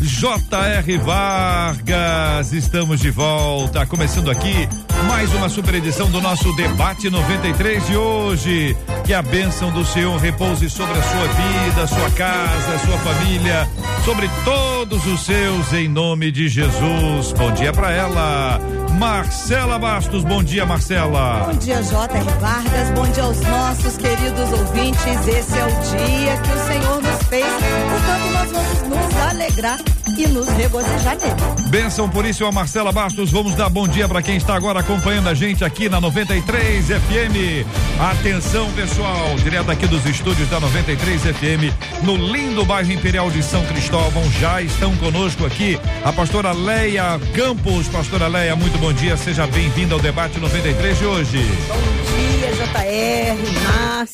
J.R. Vargas, estamos de volta, começando aqui mais uma super edição do nosso debate 93 de hoje. Que a bênção do Senhor repouse sobre a sua vida, sua casa, sua família, sobre todos os seus, em nome de Jesus. Bom dia para ela, Marcela Bastos. Bom dia, Marcela. Bom dia, J.R. Vargas. Bom dia aos nossos queridos ouvintes. Esse é o dia que o Senhor nos fez, portanto, nós vamos nos alegrar e nos regozijar nele. Bênção por isso, a Marcela Bastos. Vamos dar bom dia para quem está agora acompanhando a gente aqui na 93 FM. Atenção, pessoal, direto aqui dos estúdios da 93 FM, no lindo bairro Imperial de São Cristóvão. Já estão conosco aqui a pastora Leia Campos. Pastora Leia, muito bom dia. Seja bem-vinda ao debate 93 de hoje. Bom dia, JR, Mar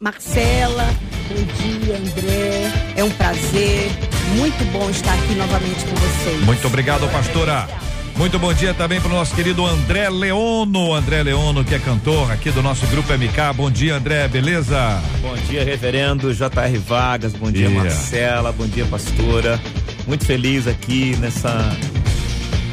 Marcela. Bom dia, André. É um prazer. Muito bom estar aqui novamente com vocês. Muito obrigado, pastora. Muito bom dia também para o nosso querido André Leono. André Leono, que é cantor aqui do nosso grupo MK. Bom dia, André, beleza? Bom dia, reverendo J.R. Vargas. Bom dia, Dia. Marcela. Bom dia, pastora. Muito feliz aqui nessa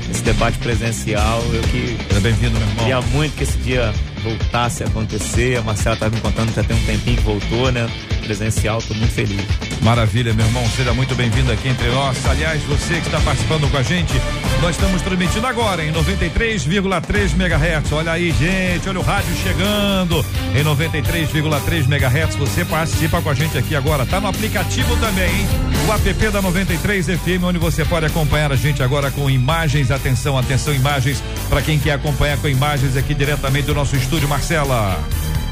nesse debate presencial. Eu que Seja bem-vindo, meu queria irmão. muito que esse dia voltasse a acontecer. A Marcela estava me contando que já tem um tempinho que voltou, né? Presencial, tô muito feliz. Maravilha, meu irmão. Seja muito bem-vindo aqui entre nós. Aliás, você que está participando com a gente, nós estamos transmitindo agora em 93,3 MHz. Olha aí, gente, olha o rádio chegando em 93,3 MHz. Você participa com a gente aqui agora. Tá no aplicativo também, hein? O app da 93 FM, onde você pode acompanhar a gente agora com imagens. Atenção, atenção, imagens para quem quer acompanhar com imagens aqui diretamente do nosso estúdio, Marcela.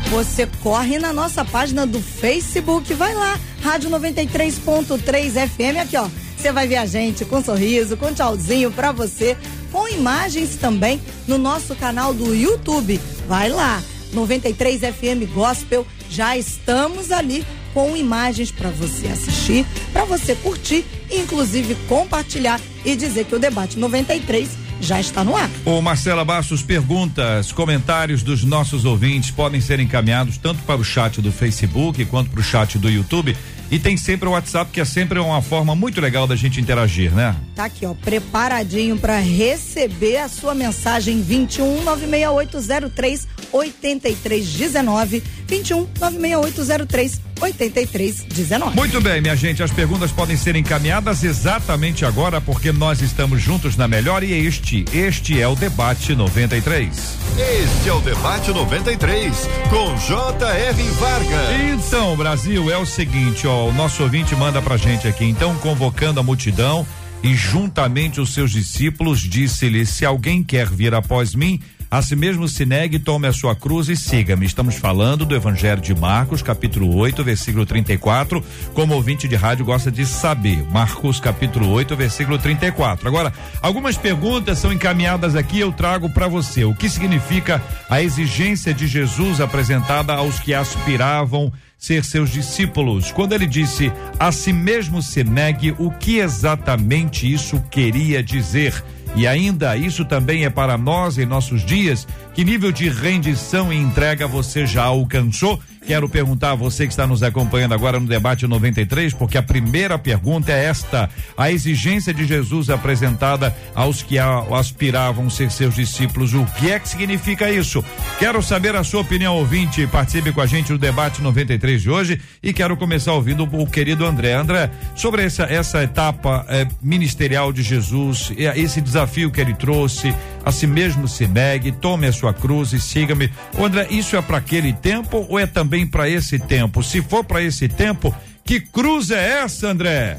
Você corre na nossa página do Facebook, vai lá, Rádio 93.3 FM, aqui ó. Você vai ver a gente com sorriso, com tchauzinho pra você, com imagens também no nosso canal do YouTube. Vai lá, 93 FM Gospel, já estamos ali com imagens pra você assistir, pra você curtir, inclusive compartilhar e dizer que o debate 93 já está no ar. Ô Marcela Bastos, perguntas, comentários dos nossos ouvintes podem ser encaminhados tanto para o chat do Facebook quanto para o chat do YouTube. E tem sempre o WhatsApp, que é sempre uma forma muito legal da gente interagir, né? Tá aqui, ó, preparadinho para receber a sua mensagem 21 96803 8319 21 96803 8319. Muito bem, minha gente, as perguntas podem ser encaminhadas exatamente agora, porque nós estamos juntos na melhor e este, este é o debate 93. Este é o Debate 93 com J.R. Vargas. Então, Brasil, é o seguinte, ó, o nosso ouvinte manda pra gente aqui, então, convocando a multidão e juntamente os seus discípulos, disse-lhe: Se alguém quer vir após mim, a si mesmo se negue, tome a sua cruz e siga-me. Estamos falando do Evangelho de Marcos, capítulo 8, versículo 34. Como ouvinte de rádio gosta de saber. Marcos, capítulo 8, versículo 34. Agora, algumas perguntas são encaminhadas aqui, eu trago para você. O que significa a exigência de Jesus apresentada aos que aspiravam ser seus discípulos. Quando ele disse a si mesmo se negue, o que exatamente isso queria dizer? E ainda, isso também é para nós em nossos dias. Que nível de rendição e entrega você já alcançou? Quero perguntar a você que está nos acompanhando agora no debate 93, porque a primeira pergunta é esta: a exigência de Jesus apresentada aos que aspiravam ser seus discípulos, o que é que significa isso? Quero saber a sua opinião, ouvinte. Participe com a gente no debate 93 de hoje e quero começar ouvindo o querido André. André, sobre essa, essa etapa eh, ministerial de Jesus, esse desafio que ele trouxe, a si mesmo se negue, tome a sua cruz e siga-me. André, isso é para aquele tempo ou é também para esse tempo? Se for para esse tempo, que cruz é essa, André?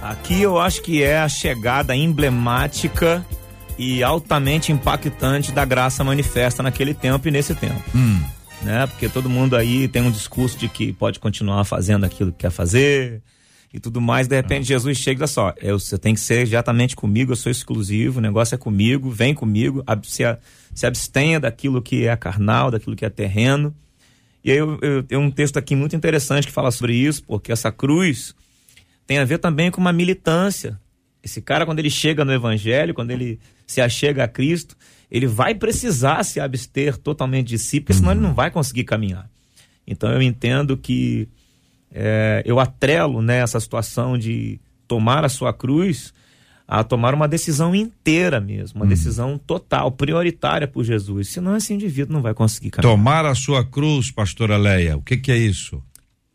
Aqui eu acho que é a chegada emblemática e altamente impactante da graça manifesta naquele tempo e nesse tempo. Hum. Né? Porque todo mundo aí tem um discurso de que pode continuar fazendo aquilo que quer fazer e tudo mais. De repente, Jesus chega e diz só: eu, você tem que ser exatamente comigo, eu sou exclusivo, o negócio é comigo, vem comigo, se, se abstenha daquilo que é carnal, daquilo que é terreno. E aí eu, eu tenho um texto aqui muito interessante que fala sobre isso, porque essa cruz tem a ver também com uma militância. Esse cara, quando ele chega no Evangelho, quando ele se achega a Cristo, ele vai precisar se abster totalmente de si, porque senão ele não vai conseguir caminhar. Então eu entendo que é, eu atrelo nessa né, situação de tomar a sua cruz a tomar uma decisão inteira mesmo, uma hum. decisão total, prioritária por Jesus. Senão esse indivíduo não vai conseguir caminhar. Tomar a sua cruz, pastora Leia, o que, que é isso?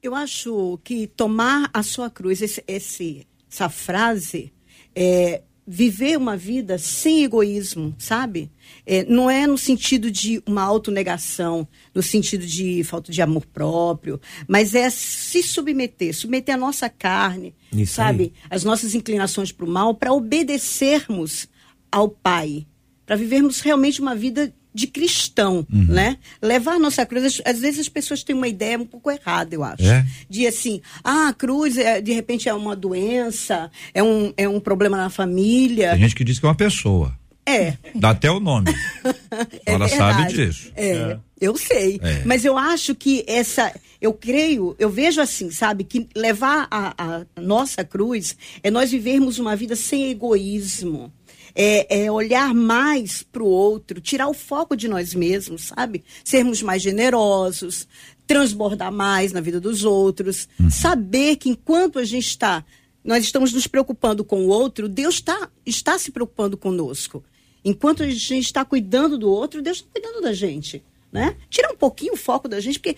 Eu acho que tomar a sua cruz, esse, esse essa frase, é, viver uma vida sem egoísmo, sabe? É, não é no sentido de uma autonegação, no sentido de falta de amor próprio, mas é se submeter, submeter a nossa carne, Isso sabe? Aí. As nossas inclinações para o mal, para obedecermos ao Pai, para vivermos realmente uma vida de cristão, uhum. né? Levar a nossa cruz. Às vezes as pessoas têm uma ideia um pouco errada, eu acho. É? De assim, ah, a cruz é, de repente é uma doença, é um, é um problema na família. Tem gente que diz que é uma pessoa. É. Dá até o nome. é Ela sabe disso. É, é. eu sei. É. Mas eu acho que essa. Eu creio, eu vejo assim, sabe, que levar a, a nossa cruz é nós vivermos uma vida sem egoísmo é, é olhar mais para o outro, tirar o foco de nós mesmos, sabe? Sermos mais generosos, transbordar mais na vida dos outros, uhum. saber que enquanto a gente está, nós estamos nos preocupando com o outro, Deus tá, está se preocupando conosco. Enquanto a gente está cuidando do outro, Deus está cuidando da gente. Né? Tirar um pouquinho o foco da gente, porque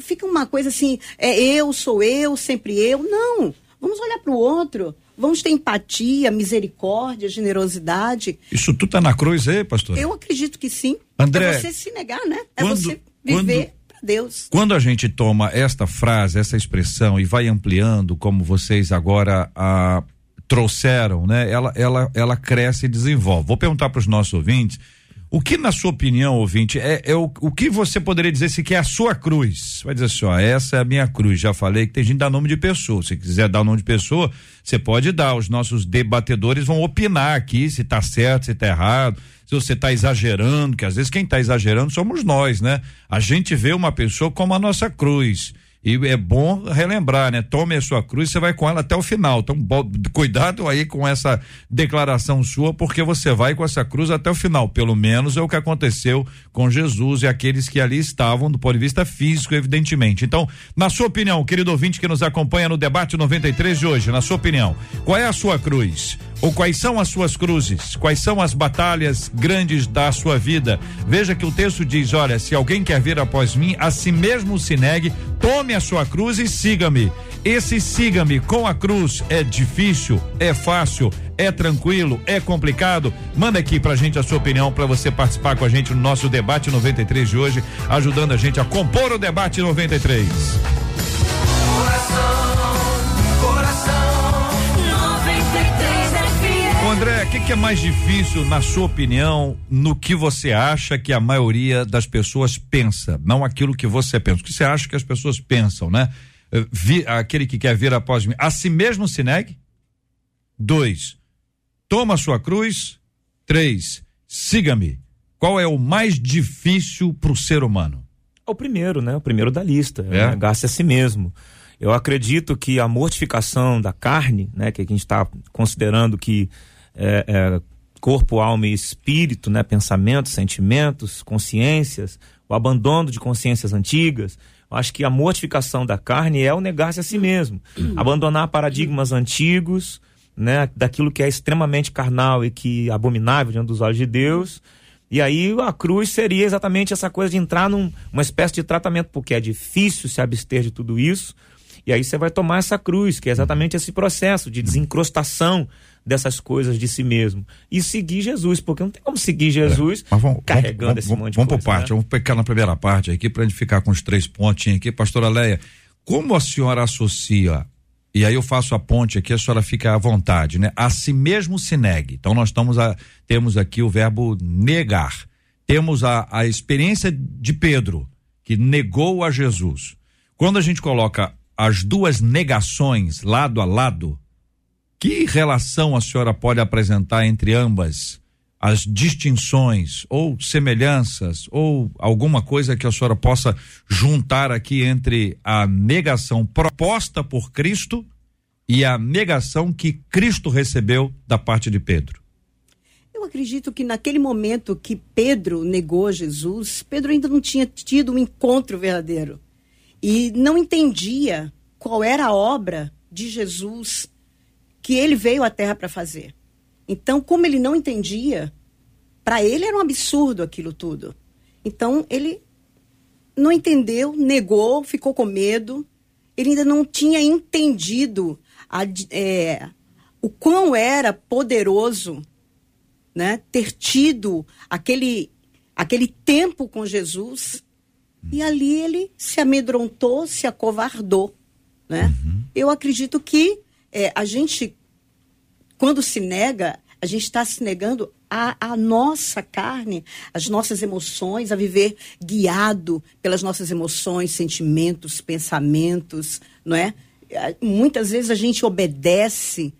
fica uma coisa assim, é eu, sou eu, sempre eu. Não. Vamos olhar para o outro. Vamos ter empatia, misericórdia, generosidade. Isso tudo está na cruz aí, pastor? Eu acredito que sim. André. É você se negar, né? É quando, você viver para Deus. Quando a gente toma esta frase, essa expressão e vai ampliando, como vocês agora a, trouxeram, né? Ela, ela, ela cresce e desenvolve. Vou perguntar para os nossos ouvintes o que, na sua opinião, ouvinte, é, é o, o que você poderia dizer se que é a sua cruz? Vai dizer assim, ó, essa é a minha cruz. Já falei que tem gente que dá nome de pessoa. Se quiser dar nome de pessoa, você pode dar. Os nossos debatedores vão opinar aqui se tá certo, se tá errado, se você tá exagerando, que às vezes quem tá exagerando somos nós, né? A gente vê uma pessoa como a nossa cruz. E é bom relembrar, né? Tome a sua cruz, você vai com ela até o final. Então, cuidado aí com essa declaração sua, porque você vai com essa cruz até o final. Pelo menos é o que aconteceu com Jesus e aqueles que ali estavam, do ponto de vista físico, evidentemente. Então, na sua opinião, querido ouvinte que nos acompanha no debate 93 de hoje, na sua opinião, qual é a sua cruz? Ou quais são as suas cruzes? Quais são as batalhas grandes da sua vida? Veja que o texto diz: olha, se alguém quer vir após mim, a si mesmo se negue, tome a sua cruz e siga-me. Esse siga-me com a cruz é difícil, é fácil, é tranquilo, é complicado? Manda aqui pra gente a sua opinião para você participar com a gente no nosso debate 93 de hoje, ajudando a gente a compor o debate 93. Que, que, é mais difícil, na sua opinião, no que você acha que a maioria das pessoas pensa? Não aquilo que você pensa. O que você acha que as pessoas pensam, né? Eh, vi, aquele que quer vir após mim, a si mesmo se negue. Dois, toma sua cruz. Três, siga-me. Qual é o mais difícil para o ser humano? É o primeiro, né? O primeiro da lista. É, é negar-se a si mesmo. Eu acredito que a mortificação da carne, né, que a gente está considerando que é, é, corpo, alma e espírito, né? pensamentos, sentimentos, consciências, o abandono de consciências antigas. Eu acho que a mortificação da carne é o negar-se a si mesmo, uhum. abandonar paradigmas antigos, né? daquilo que é extremamente carnal e que é abominável diante dos olhos de Deus. E aí a cruz seria exatamente essa coisa de entrar numa num, espécie de tratamento, porque é difícil se abster de tudo isso. E aí você vai tomar essa cruz, que é exatamente esse processo de desencrostação dessas coisas de si mesmo. E seguir Jesus, porque não tem como seguir Jesus é, vamos, carregando vamos, esse vamos, monte de vamos coisa. Vamos por parte, né? vamos pegar na primeira parte aqui para a gente ficar com os três pontinhos aqui. Pastora Leia, como a senhora associa e aí eu faço a ponte aqui, a senhora fica à vontade, né? A si mesmo se negue. Então nós estamos a, temos aqui o verbo negar. Temos a, a experiência de Pedro, que negou a Jesus. Quando a gente coloca as duas negações lado a lado, que relação a senhora pode apresentar entre ambas? As distinções ou semelhanças ou alguma coisa que a senhora possa juntar aqui entre a negação proposta por Cristo e a negação que Cristo recebeu da parte de Pedro? Eu acredito que naquele momento que Pedro negou Jesus, Pedro ainda não tinha tido um encontro verdadeiro e não entendia qual era a obra de Jesus que ele veio à Terra para fazer. Então, como ele não entendia, para ele era um absurdo aquilo tudo. Então, ele não entendeu, negou, ficou com medo. Ele ainda não tinha entendido a, é, o quão era poderoso né, ter tido aquele, aquele tempo com Jesus. E ali ele se amedrontou, se acovardou. Né? Uhum. Eu acredito que é, a gente, quando se nega, a gente está se negando a, a, nossa carne, as nossas emoções, a viver guiado pelas nossas emoções, sentimentos, pensamentos, não é? Muitas vezes a gente obedece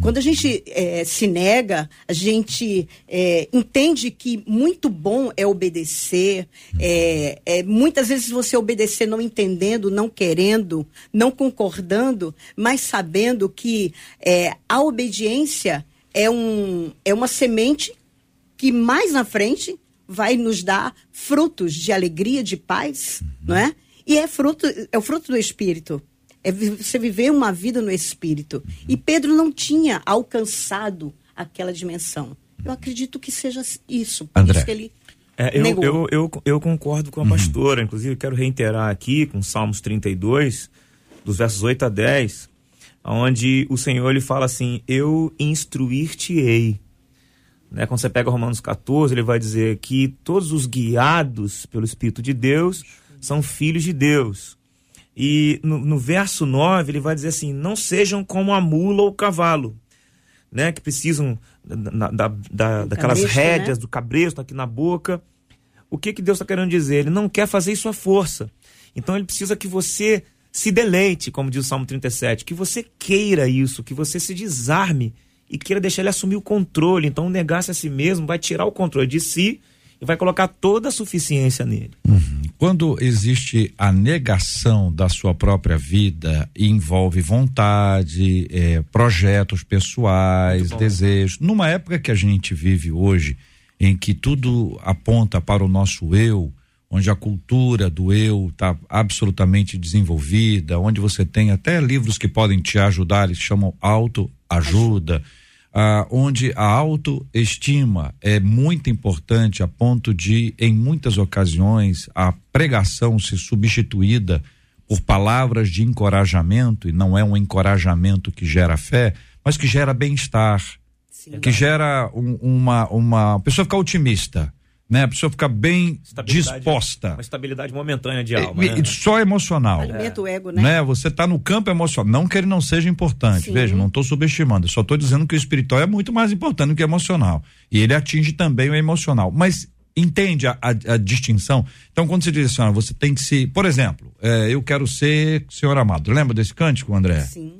quando a gente é, se nega, a gente é, entende que muito bom é obedecer. É, é, muitas vezes você obedecer não entendendo, não querendo, não concordando, mas sabendo que é, a obediência é, um, é uma semente que mais na frente vai nos dar frutos de alegria, de paz, não é? E é fruto, é o fruto do Espírito é você viver uma vida no espírito. E Pedro não tinha alcançado aquela dimensão. Eu acredito que seja isso. Por André. isso que ele. É, eu, eu, eu, eu, concordo com a uhum. pastora, inclusive quero reiterar aqui com Salmos 32, dos versos 8 a 10, onde o Senhor ele fala assim: Eu instruir-te-ei. Né? Quando você pega Romanos 14, ele vai dizer que todos os guiados pelo Espírito de Deus são filhos de Deus. E no, no, verso 9 ele vai dizer assim: não sejam como a mula ou o cavalo, né? Que precisam da, da, da daquelas cabresto, rédeas, né? do cabresto aqui na boca. O que, que Deus está querendo dizer? Ele não quer fazer isso à força. Então ele precisa que você se deleite, como diz o Salmo 37, que você queira isso, que você se desarme e queira deixar ele assumir o controle. Então, negar-se a si mesmo vai tirar o controle de si e vai colocar toda a suficiência nele. Uhum. Quando existe a negação da sua própria vida, envolve vontade, é, projetos pessoais, desejos. Numa época que a gente vive hoje, em que tudo aponta para o nosso eu, onde a cultura do eu está absolutamente desenvolvida, onde você tem até livros que podem te ajudar, eles chamam autoajuda. ajuda ah, onde a autoestima é muito importante a ponto de, em muitas ocasiões, a pregação ser substituída por palavras de encorajamento, e não é um encorajamento que gera fé, mas que gera bem-estar, que gera um, uma, uma. A pessoa ficar otimista né? A pessoa fica bem disposta. Uma estabilidade momentânea de alma. E, né? Só emocional. Alimenta o ego, né? né? Você está no campo emocional. Não que ele não seja importante. Sim. Veja, não estou subestimando. Só estou dizendo que o espiritual é muito mais importante do que o emocional. E ele atinge também o emocional. Mas entende a, a, a distinção? Então, quando você diz assim, ah, você tem que se. Por exemplo, é, eu quero ser senhor amado. Lembra desse cântico, André? Sim.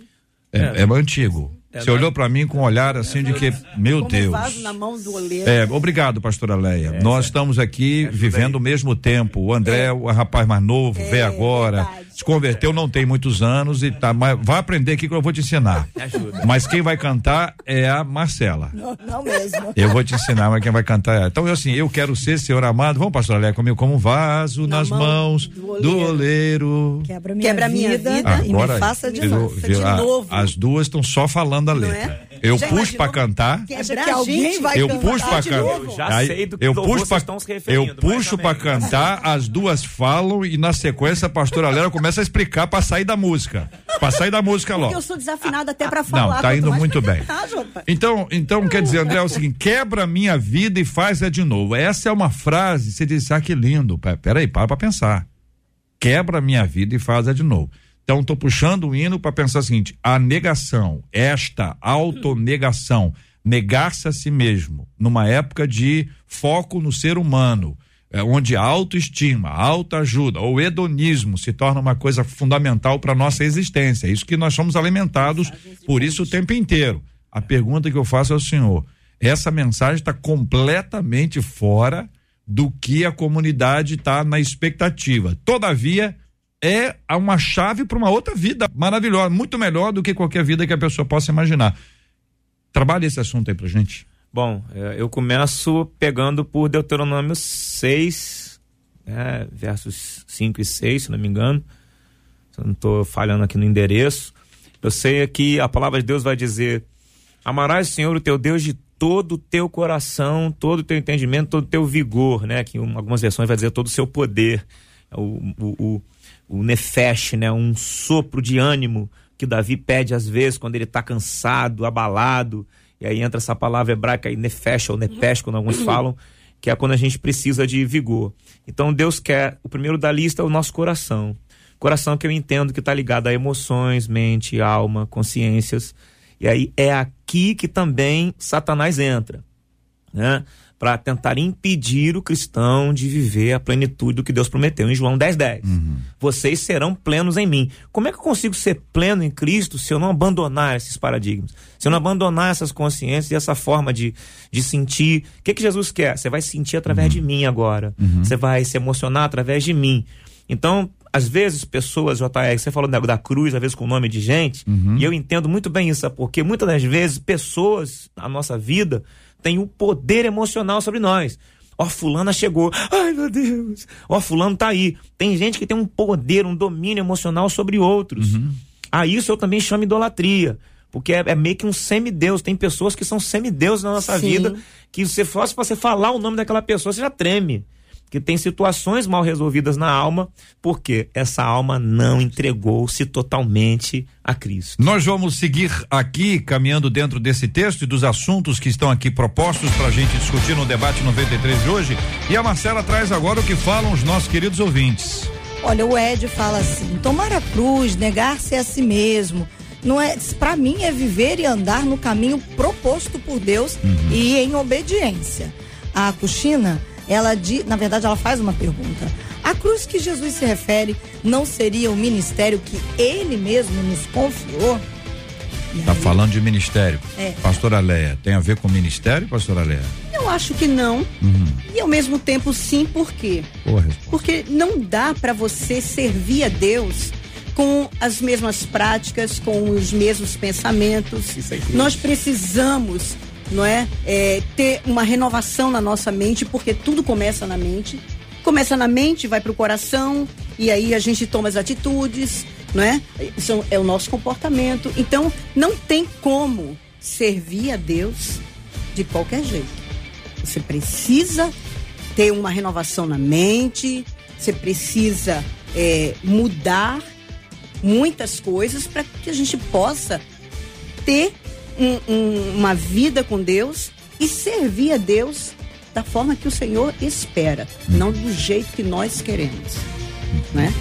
É, é, é antigo. É, Você olhou para mim com um olhar assim de que, meu Como Deus. Vaso na mão do oleiro. É, obrigado, pastora Leia. É, Nós estamos aqui vivendo o mesmo tempo. O André, é. o rapaz mais novo, é, agora. Verdade. Se converteu, não tem muitos anos e tá, mas vai aprender aqui que eu vou te ensinar. Ajuda. Mas quem vai cantar é a Marcela. Não, não mesmo. Eu vou te ensinar, mas quem vai cantar é. Então, eu assim, eu quero ser, Senhor amado. Vamos, pastora Leia, comigo como um vaso na nas mão mãos do oleiro. Do oleiro. Quebra minha, Quebra minha vida, vida agora, e me faça de, novo. de novo. As duas estão só falando a letra. Eu Já puxo para cantar. Que que alguém vai eu puxo para cantar. Eu já sei do que eu puxo pra, estão se Eu puxo para cantar, as duas falam e na sequência a pastora Lera começa a explicar para sair da música. Para sair da música logo. Porque eu sou desafinada até para falar. Não, tá indo muito bem. Então, então quer dizer, André, é o seguinte, quebra minha vida e faz é de novo. Essa é uma frase, você diz, ah, que lindo. Peraí, para para pensar. Quebra minha vida e faz é de novo. Então, estou puxando o hino para pensar o seguinte: a negação, esta autonegação, negar-se a si mesmo, numa época de foco no ser humano, é, onde a autoestima, a autoajuda ou hedonismo se torna uma coisa fundamental para nossa existência. É isso que nós somos alimentados por isso o tempo inteiro. A pergunta que eu faço ao senhor: essa mensagem está completamente fora do que a comunidade está na expectativa. Todavia, é uma chave para uma outra vida maravilhosa, muito melhor do que qualquer vida que a pessoa possa imaginar. Trabalhe esse assunto aí pra gente. Bom, é, eu começo pegando por Deuteronômio 6, né, versos 5 e 6, se não me engano. Se eu não estou falhando aqui no endereço. Eu sei que a palavra de Deus vai dizer: Amarás o Senhor, o teu Deus, de todo o teu coração, todo o teu entendimento, todo o teu vigor, né? Que em algumas versões vai dizer todo o seu poder. O, o, o, o nefesh, né? Um sopro de ânimo que Davi pede às vezes quando ele está cansado, abalado. E aí entra essa palavra hebraica aí, nefesh ou nepesh, quando alguns falam, que é quando a gente precisa de vigor. Então Deus quer, o primeiro da lista é o nosso coração. Coração que eu entendo que está ligado a emoções, mente, alma, consciências. E aí é aqui que também Satanás entra, né? Para tentar impedir o cristão de viver a plenitude do que Deus prometeu em João 10, 10. Uhum. Vocês serão plenos em mim. Como é que eu consigo ser pleno em Cristo se eu não abandonar esses paradigmas? Se eu não abandonar essas consciências e essa forma de, de sentir. O que, que Jesus quer? Você vai sentir através uhum. de mim agora. Uhum. Você vai se emocionar através de mim. Então, às vezes, pessoas, JR, você falou da cruz, às vezes com o nome de gente, uhum. e eu entendo muito bem isso, porque muitas das vezes pessoas na nossa vida têm o um poder emocional sobre nós. Ó, oh, fulana chegou. Ai, meu Deus. Ó, oh, fulano tá aí. Tem gente que tem um poder, um domínio emocional sobre outros. Uhum. A isso eu também chamo idolatria. Porque é, é meio que um semideus. Tem pessoas que são semideus na nossa Sim. vida. Que se fosse você falar o nome daquela pessoa, você já treme que tem situações mal resolvidas na alma, porque essa alma não entregou-se totalmente a Cristo. Nós vamos seguir aqui, caminhando dentro desse texto e dos assuntos que estão aqui propostos para a gente discutir no debate 93 de hoje. E a Marcela traz agora o que falam os nossos queridos ouvintes. Olha, o Ed fala assim: tomar a cruz, negar-se a si mesmo. Não é, para mim é viver e andar no caminho proposto por Deus uhum. e em obediência. A Cuxina ela de, na verdade ela faz uma pergunta. A cruz que Jesus se refere não seria o ministério que ele mesmo nos confiou? Está falando de ministério. É. Pastora Leia, tem a ver com ministério, pastora Leia? Eu acho que não. Uhum. E ao mesmo tempo sim, por quê? Boa Porque não dá para você servir a Deus com as mesmas práticas, com os mesmos pensamentos. É Nós precisamos não é? é? Ter uma renovação na nossa mente, porque tudo começa na mente. Começa na mente, vai para o coração, e aí a gente toma as atitudes, não é? Isso é o nosso comportamento. Então, não tem como servir a Deus de qualquer jeito. Você precisa ter uma renovação na mente, você precisa é, mudar muitas coisas para que a gente possa ter um, um, uma vida com Deus e servir a Deus da forma que o Senhor espera, não do jeito que nós queremos, né?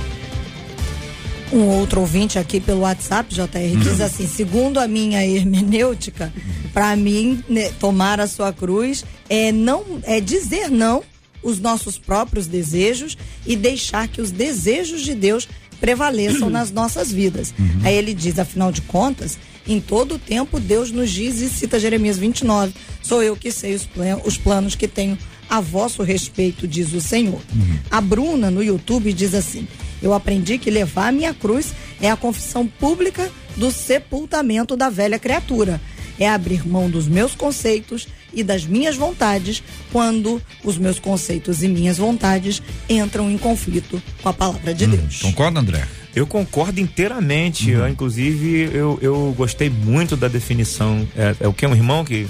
Um outro ouvinte aqui pelo WhatsApp, JR, uhum. diz assim: segundo a minha hermenêutica, para mim, né, tomar a sua cruz é não é dizer não os nossos próprios desejos e deixar que os desejos de Deus prevaleçam nas nossas vidas. Uhum. Aí ele diz, afinal de contas, em todo o tempo, Deus nos diz e cita Jeremias 29. Sou eu que sei os, plan os planos que tenho a vosso respeito, diz o Senhor. Uhum. A Bruna, no YouTube, diz assim: Eu aprendi que levar a minha cruz é a confissão pública do sepultamento da velha criatura. É abrir mão dos meus conceitos e das minhas vontades quando os meus conceitos e minhas vontades entram em conflito com a palavra de hum, Deus. Concorda, André? Eu concordo inteiramente. Uhum. Eu, inclusive, eu, eu gostei muito da definição. É, é o que? Um irmão que.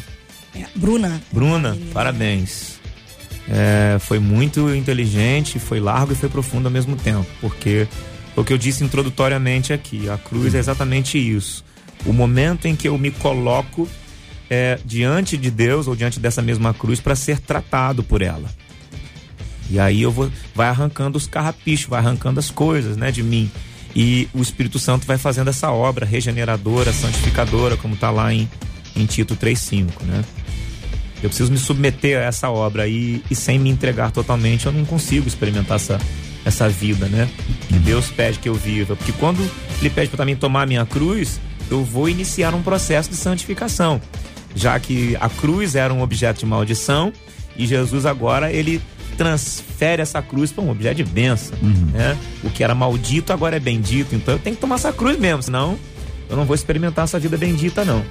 É, Bruna. Bruna, parabéns. É, foi muito inteligente, foi largo e foi profundo ao mesmo tempo. Porque o que eu disse introdutoriamente aqui, a cruz é exatamente isso. O momento em que eu me coloco é, diante de Deus ou diante dessa mesma cruz para ser tratado por ela. E aí eu vou, vai arrancando os carrapichos, vai arrancando as coisas, né, de mim. E o Espírito Santo vai fazendo essa obra regeneradora, santificadora, como está lá em, em Tito 3,5, né? Eu preciso me submeter a essa obra aí e sem me entregar totalmente eu não consigo experimentar essa, essa vida, né? Que. Deus pede que eu viva. Porque quando Ele pede para mim tomar a minha cruz, eu vou iniciar um processo de santificação. Já que a cruz era um objeto de maldição e Jesus agora ele transfere essa cruz para um objeto de bênção. Uhum. Né? O que era maldito agora é bendito. Então eu tenho que tomar essa cruz mesmo, senão eu não vou experimentar essa vida bendita, não.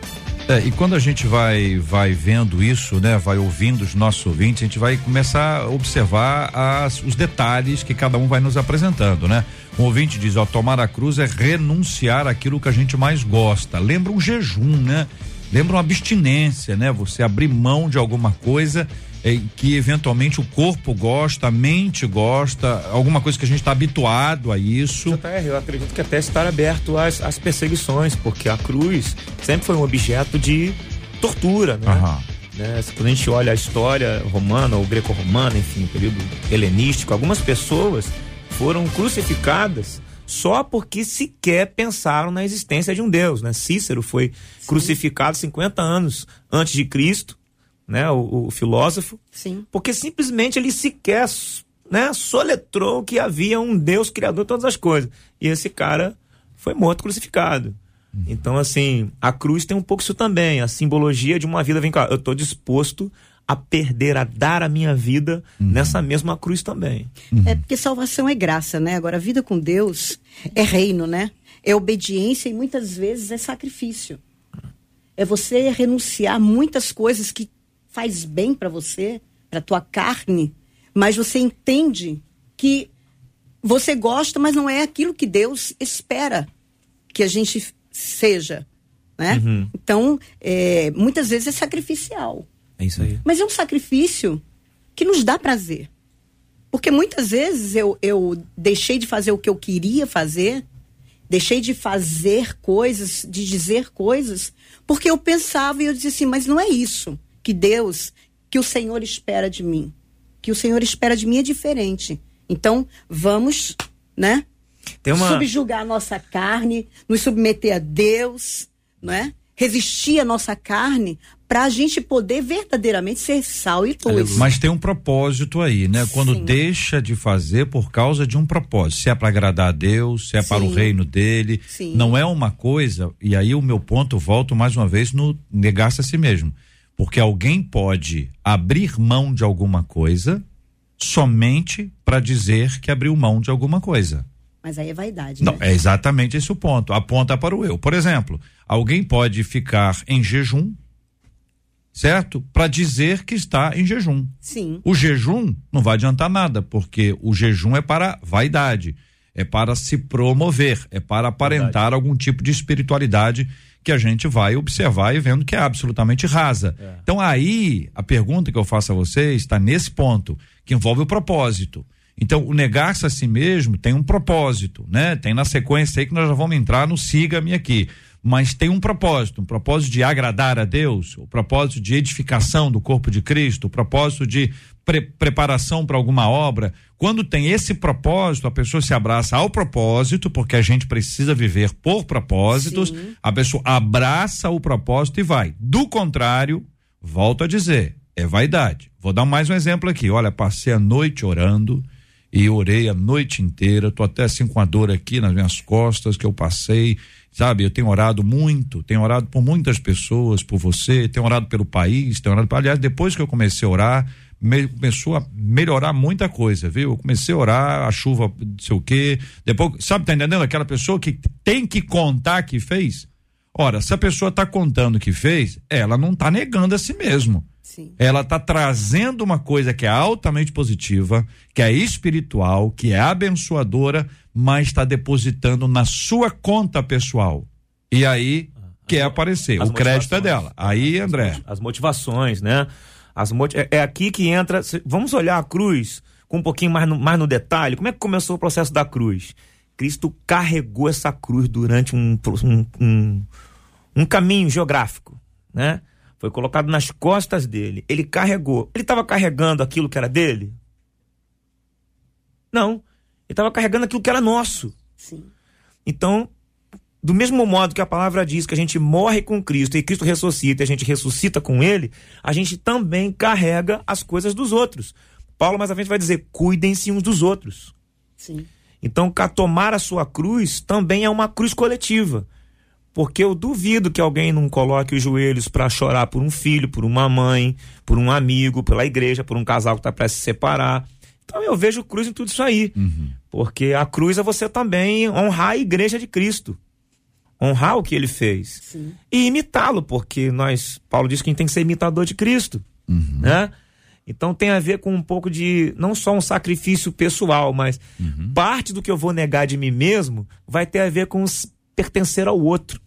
É, e quando a gente vai vai vendo isso, né, vai ouvindo os nossos ouvintes, a gente vai começar a observar as, os detalhes que cada um vai nos apresentando, né? Um ouvinte diz, ó, tomar a cruz é renunciar aquilo que a gente mais gosta. Lembra um jejum, né? Lembra uma abstinência, né? Você abrir mão de alguma coisa é, que eventualmente o corpo gosta, a mente gosta, alguma coisa que a gente está habituado a isso. JR, eu acredito que até estar aberto às, às perseguições, porque a cruz sempre foi um objeto de tortura, né? Aham. Né? Quando a gente olha a história romana ou greco-romana, enfim, período helenístico, algumas pessoas foram crucificadas só porque sequer pensaram na existência de um Deus, né? Cícero foi Sim. crucificado 50 anos antes de Cristo né, o, o filósofo, Sim. porque simplesmente ele sequer né, soletrou que havia um Deus criador de todas as coisas. E esse cara foi morto crucificado. Uhum. Então, assim, a cruz tem um pouco isso também, a simbologia de uma vida. Vem cá, eu estou disposto a perder, a dar a minha vida uhum. nessa mesma cruz também. Uhum. É porque salvação é graça, né? Agora, a vida com Deus é reino, né? É obediência e muitas vezes é sacrifício. É você renunciar muitas coisas que faz bem para você, para tua carne, mas você entende que você gosta, mas não é aquilo que Deus espera que a gente seja, né? Uhum. Então, é, muitas vezes é sacrificial. É isso aí. Mas é um sacrifício que nos dá prazer. Porque muitas vezes eu, eu deixei de fazer o que eu queria fazer, deixei de fazer coisas, de dizer coisas, porque eu pensava e eu dizia assim, mas não é isso que Deus, que o Senhor espera de mim. Que o Senhor espera de mim é diferente. Então, vamos, né? Uma... Subjugar a nossa carne, nos submeter a Deus, não é? Resistir à nossa carne para a gente poder verdadeiramente ser sal e luz. Mas tem um propósito aí, né? Quando Sim. deixa de fazer por causa de um propósito, se é para agradar a Deus, se é Sim. para o reino dele, Sim. não é uma coisa. E aí o meu ponto volto mais uma vez no negar-se a si mesmo. Porque alguém pode abrir mão de alguma coisa somente para dizer que abriu mão de alguma coisa. Mas aí é vaidade. Não, né? é exatamente esse o ponto. Aponta para o eu. Por exemplo, alguém pode ficar em jejum, certo? Para dizer que está em jejum. Sim. O jejum não vai adiantar nada, porque o jejum é para vaidade, é para se promover, é para aparentar Verdade. algum tipo de espiritualidade que a gente vai observar e vendo que é absolutamente rasa. É. Então aí a pergunta que eu faço a vocês está nesse ponto que envolve o propósito. Então o negar-se a si mesmo tem um propósito, né? Tem na sequência aí que nós já vamos entrar no siga-me aqui mas tem um propósito, um propósito de agradar a Deus, o um propósito de edificação do corpo de Cristo, o um propósito de pre preparação para alguma obra. Quando tem esse propósito, a pessoa se abraça ao propósito, porque a gente precisa viver por propósitos, Sim. a pessoa abraça o propósito e vai. Do contrário, volto a dizer, é vaidade. Vou dar mais um exemplo aqui. Olha, passei a noite orando e orei a noite inteira, tô até assim com a dor aqui nas minhas costas que eu passei Sabe, eu tenho orado muito, tenho orado por muitas pessoas, por você, tenho orado pelo país, tenho orado. Aliás, depois que eu comecei a orar, me, começou a melhorar muita coisa, viu? Eu comecei a orar, a chuva, não sei o quê. Depois, sabe, tá entendendo? Aquela pessoa que tem que contar que fez. Ora, se a pessoa está contando que fez, ela não está negando a si mesmo. Sim. Ela está trazendo uma coisa que é altamente positiva, que é espiritual, que é abençoadora, mas está depositando na sua conta pessoal. E aí quer aparecer. As o crédito é dela. Aí, André. As motivações, né? As motiv... é, é aqui que entra. Vamos olhar a cruz com um pouquinho mais no, mais no detalhe. Como é que começou o processo da cruz? Cristo carregou essa cruz durante um, um, um, um caminho geográfico, né? Foi colocado nas costas dele. Ele carregou. Ele estava carregando aquilo que era dele? Não. Ele estava carregando aquilo que era nosso. Sim. Então, Do mesmo modo que a palavra diz que a gente morre com Cristo e Cristo ressuscita e a gente ressuscita com Ele, a gente também carrega as coisas dos outros. Paulo mais à frente vai dizer: cuidem-se uns dos outros. Sim. Então, tomar a sua cruz também é uma cruz coletiva. Porque eu duvido que alguém não coloque os joelhos para chorar por um filho, por uma mãe, por um amigo, pela igreja, por um casal que está prestes a se separar. Então eu vejo cruz em tudo isso aí. Uhum. Porque a cruz é você também honrar a igreja de Cristo. Honrar o que ele fez. Sim. E imitá-lo, porque nós, Paulo diz que a gente tem que ser imitador de Cristo. Uhum. Né? Então tem a ver com um pouco de não só um sacrifício pessoal, mas uhum. parte do que eu vou negar de mim mesmo vai ter a ver com pertencer ao outro.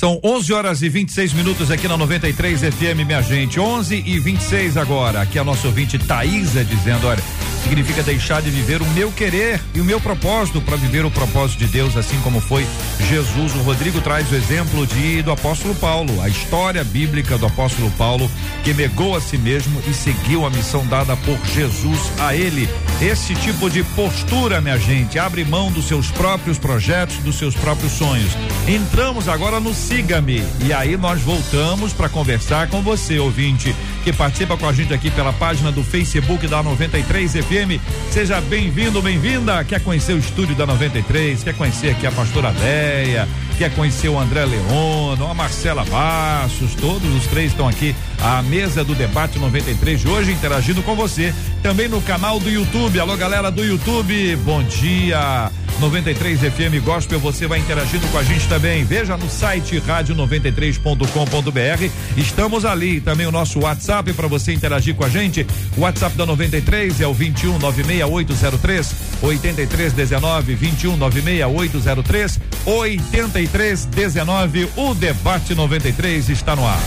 São 11 horas e 26 minutos aqui na 93 FM, minha gente. 11 e 26 agora. Aqui é o nosso ouvinte Thaisa dizendo: olha, significa deixar de viver o meu querer e o meu propósito para viver o propósito de Deus, assim como foi Jesus. O Rodrigo traz o exemplo de do apóstolo Paulo, a história bíblica do apóstolo Paulo, que negou a si mesmo e seguiu a missão dada por Jesus a ele. Esse tipo de postura, minha gente, abre mão dos seus próprios projetos, dos seus próprios sonhos. Entramos agora no siga-me. E aí nós voltamos para conversar com você, ouvinte, que participa com a gente aqui pela página do Facebook da 93 FM. Seja bem-vindo, bem-vinda. Quer conhecer o estúdio da 93? Quer conhecer aqui a pastora Deia? Quer conhecer o André Leono, a Marcela Bassos, todos os três estão aqui à mesa do debate 93 de hoje interagindo com você. Também no canal do YouTube. Alô, galera do YouTube, bom dia. 93 FM Gospel, você vai interagindo com a gente também. Veja no site rádio93.com.br. Estamos ali. Também o nosso WhatsApp para você interagir com a gente. O WhatsApp da 93 é o 21 96803 8319 21 96803 8319. O debate 93 está no ar.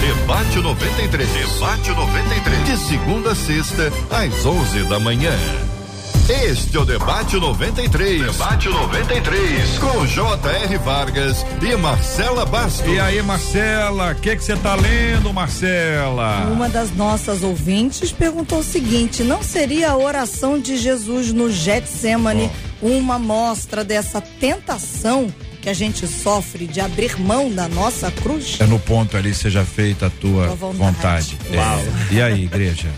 Debate 93. Debate 93. De segunda a sexta, às 11 da manhã. Este é o Debate 93. Debate 93. Com J.R. Vargas e Marcela Bastos. E aí, Marcela, o que você tá lendo, Marcela? Uma das nossas ouvintes perguntou o seguinte: não seria a oração de Jesus no Getsemane oh. uma mostra dessa tentação? que a gente sofre de abrir mão da nossa cruz? É no ponto ali, seja feita a tua, tua vontade. vontade. Uau. É. E aí, igreja?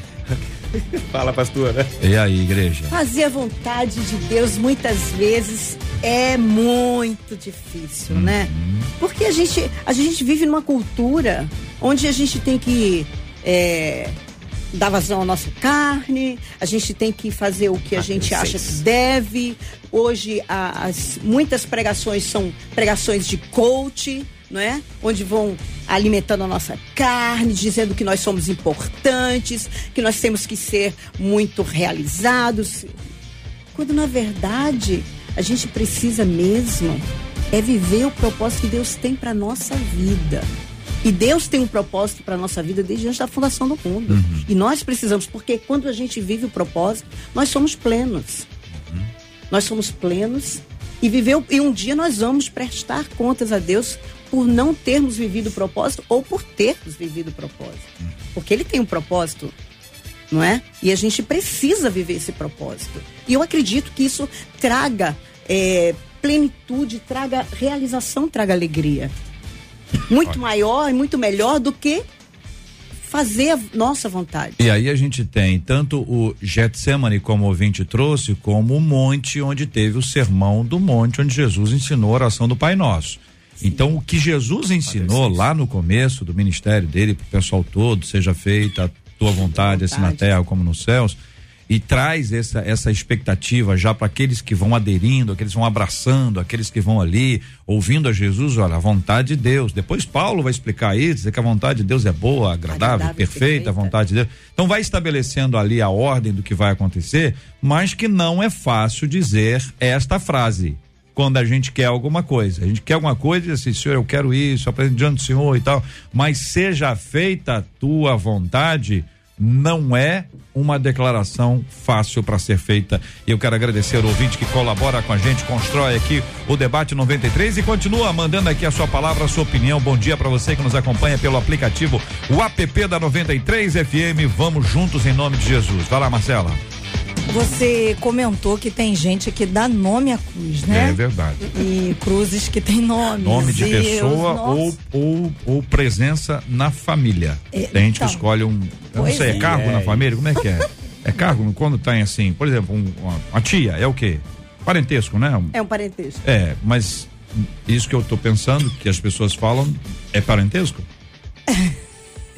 Fala, pastora. E aí, igreja? Fazer a vontade de Deus muitas vezes é muito difícil, uhum. né? Porque a gente, a gente vive numa cultura onde a gente tem que é, dar vazão à nossa carne, a gente tem que fazer o que a ah, gente acha que deve. Hoje, as, muitas pregações são pregações de coach não é? Onde vão alimentando a nossa carne, dizendo que nós somos importantes, que nós temos que ser muito realizados. Quando na verdade a gente precisa mesmo é viver o propósito que Deus tem para nossa vida. E Deus tem um propósito para nossa vida desde antes da fundação do mundo. Uhum. E nós precisamos, porque quando a gente vive o propósito, nós somos plenos. Uhum. Nós somos plenos e viveu e um dia nós vamos prestar contas a Deus por não termos vivido o propósito ou por termos vivido o propósito. Porque ele tem um propósito, não é? E a gente precisa viver esse propósito. E eu acredito que isso traga é, plenitude, traga realização, traga alegria. Muito maior e muito melhor do que fazer a nossa vontade. E aí a gente tem tanto o Getsemane, como o ouvinte trouxe, como o monte onde teve o sermão do monte, onde Jesus ensinou a oração do Pai Nosso. Então, o que Jesus ensinou lá no começo do ministério dele, para o pessoal todo, seja feita a tua vontade, assim na terra como nos céus, e traz essa, essa expectativa já para aqueles que vão aderindo, aqueles que vão abraçando, aqueles que vão ali, ouvindo a Jesus, olha, a vontade de Deus. Depois Paulo vai explicar isso, dizer que a vontade de Deus é boa, agradável, agradável perfeita, perfeita, a vontade de Deus. Então vai estabelecendo ali a ordem do que vai acontecer, mas que não é fácil dizer esta frase quando a gente quer alguma coisa. A gente quer alguma coisa e diz assim, Senhor, eu quero isso, apresento diante do Senhor e tal. Mas seja feita a tua vontade, não é uma declaração fácil para ser feita. E eu quero agradecer o ouvinte que colabora com a gente, constrói aqui o debate 93 e continua mandando aqui a sua palavra, a sua opinião. Bom dia para você que nos acompanha pelo aplicativo o app da 93 FM. Vamos juntos em nome de Jesus. Vai lá, Marcela. Você comentou que tem gente que dá nome à cruz, né? É verdade. E cruzes que tem nome. Nome de pessoa ou, ou, ou, presença na família. É, tem gente então, que escolhe um. Eu não sei, é, é cargo é. na família? Como é que é? É cargo quando tem assim, por exemplo, um, uma, uma, tia, é o quê? Parentesco, né? É um parentesco. É, mas isso que eu tô pensando, que as pessoas falam, é parentesco?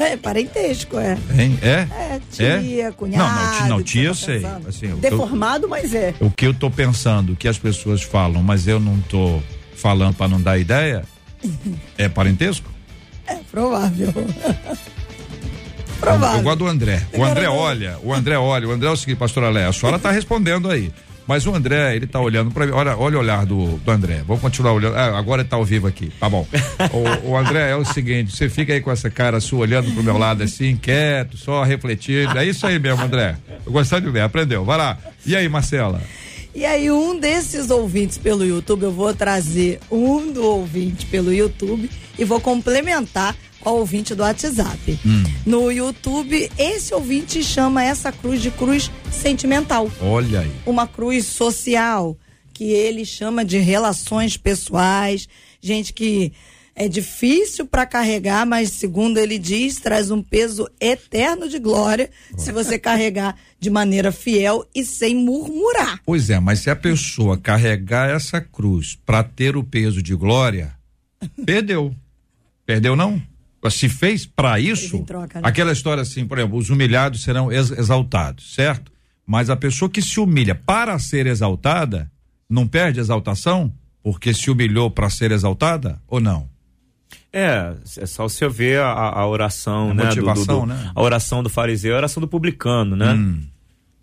É, parentesco, é. Hein? É? É, tia, é? cunhado. Não, não, não tia eu sei. Assim, Deformado, eu, mas é. O que eu tô pensando, que as pessoas falam, mas eu não tô falando para não dar ideia, é parentesco? É provável. provável. Eu gosto do André. O André olha, o André olha, o André é o seguinte, pastora Léa, a senhora tá respondendo aí. Mas o André, ele tá olhando para mim. Olha, olha o olhar do, do André. Vamos continuar olhando. Ah, agora tá ao vivo aqui. Tá bom. o, o, André é o seguinte: você fica aí com essa cara sua olhando pro meu lado assim, quieto, só refletindo. É isso aí mesmo, André. Eu gostei de ver, aprendeu. Vai lá. E aí, Marcela? E aí, um desses ouvintes pelo YouTube, eu vou trazer um do ouvinte pelo YouTube e vou complementar ao ouvinte do WhatsApp. Hum. No YouTube, esse ouvinte chama essa cruz de cruz sentimental. Olha aí. Uma cruz social, que ele chama de relações pessoais, gente que é difícil para carregar, mas segundo ele diz, traz um peso eterno de glória se você carregar de maneira fiel e sem murmurar. Pois é, mas se a pessoa carregar essa cruz para ter o peso de glória, perdeu. Perdeu não? Se fez para isso, troca, né? aquela história assim, por exemplo, os humilhados serão ex exaltados, certo? Mas a pessoa que se humilha para ser exaltada, não perde exaltação? Porque se humilhou para ser exaltada ou não? É, é só você ver a, a oração, a né? Motivação, do, do, do, né? A oração do fariseu, a oração do publicano, né? Hum.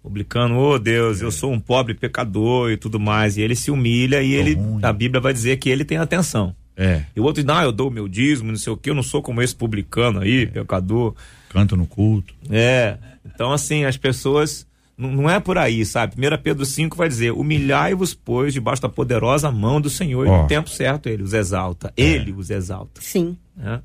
Publicano, oh Deus, é. eu sou um pobre pecador e tudo mais. E ele se humilha e Tô ele, ruim. a Bíblia vai dizer que ele tem atenção. É. E o outro diz, ah, eu dou o meu dízimo, não sei o que, eu não sou como esse publicano aí, é. pecador. Canta no culto. É. Então, assim, as pessoas. Não, não é por aí, sabe? 1 Pedro 5 vai dizer: humilhai-vos, pois, debaixo da poderosa mão do Senhor, oh. e no tempo certo ele os exalta. É. Ele os exalta. Sim. É.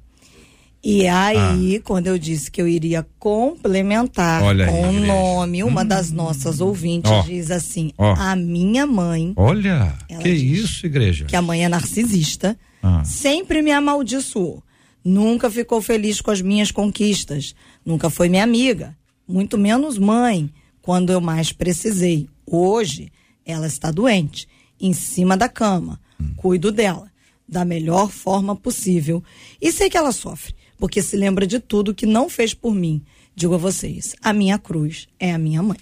E aí, ah. quando eu disse que eu iria complementar Olha com o nome, uma hum. das nossas ouvintes oh. diz assim: oh. a minha mãe. Olha, que isso, igreja? Que a mãe é narcisista, ah. sempre me amaldiçoou. Nunca ficou feliz com as minhas conquistas. Nunca foi minha amiga, muito menos mãe, quando eu mais precisei. Hoje, ela está doente, em cima da cama. Hum. Cuido dela da melhor forma possível. E sei que ela sofre porque se lembra de tudo que não fez por mim. Digo a vocês, a minha cruz é a minha mãe.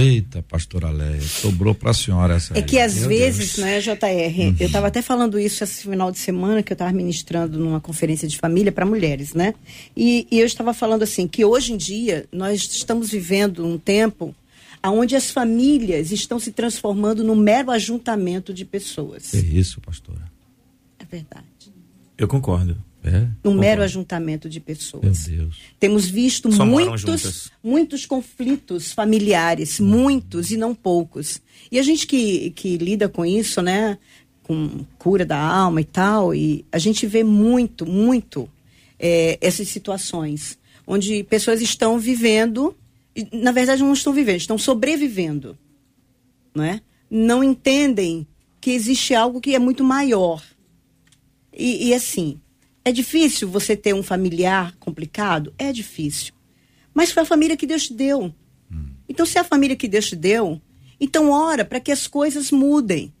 Eita, pastora Leia, sobrou para a senhora essa. É que às Meu vezes, Deus. né, JR, uhum. eu estava até falando isso esse final de semana que eu estava ministrando numa conferência de família para mulheres, né? E, e eu estava falando assim que hoje em dia nós estamos vivendo um tempo onde as famílias estão se transformando num mero ajuntamento de pessoas. É isso, pastora. É verdade. Eu concordo. É? Um mero ajuntamento de pessoas. Meu Deus. Temos visto Só muitos, muitos conflitos familiares, muitos e não poucos. E a gente que, que lida com isso, né? Com cura da alma e tal, e a gente vê muito, muito é, essas situações onde pessoas estão vivendo, e, na verdade não estão vivendo, estão sobrevivendo, não é? Não entendem que existe algo que é muito maior. E, e assim, é difícil você ter um familiar complicado? É difícil. Mas foi a família que Deus te deu. Então, se é a família que Deus te deu, então ora para que as coisas mudem.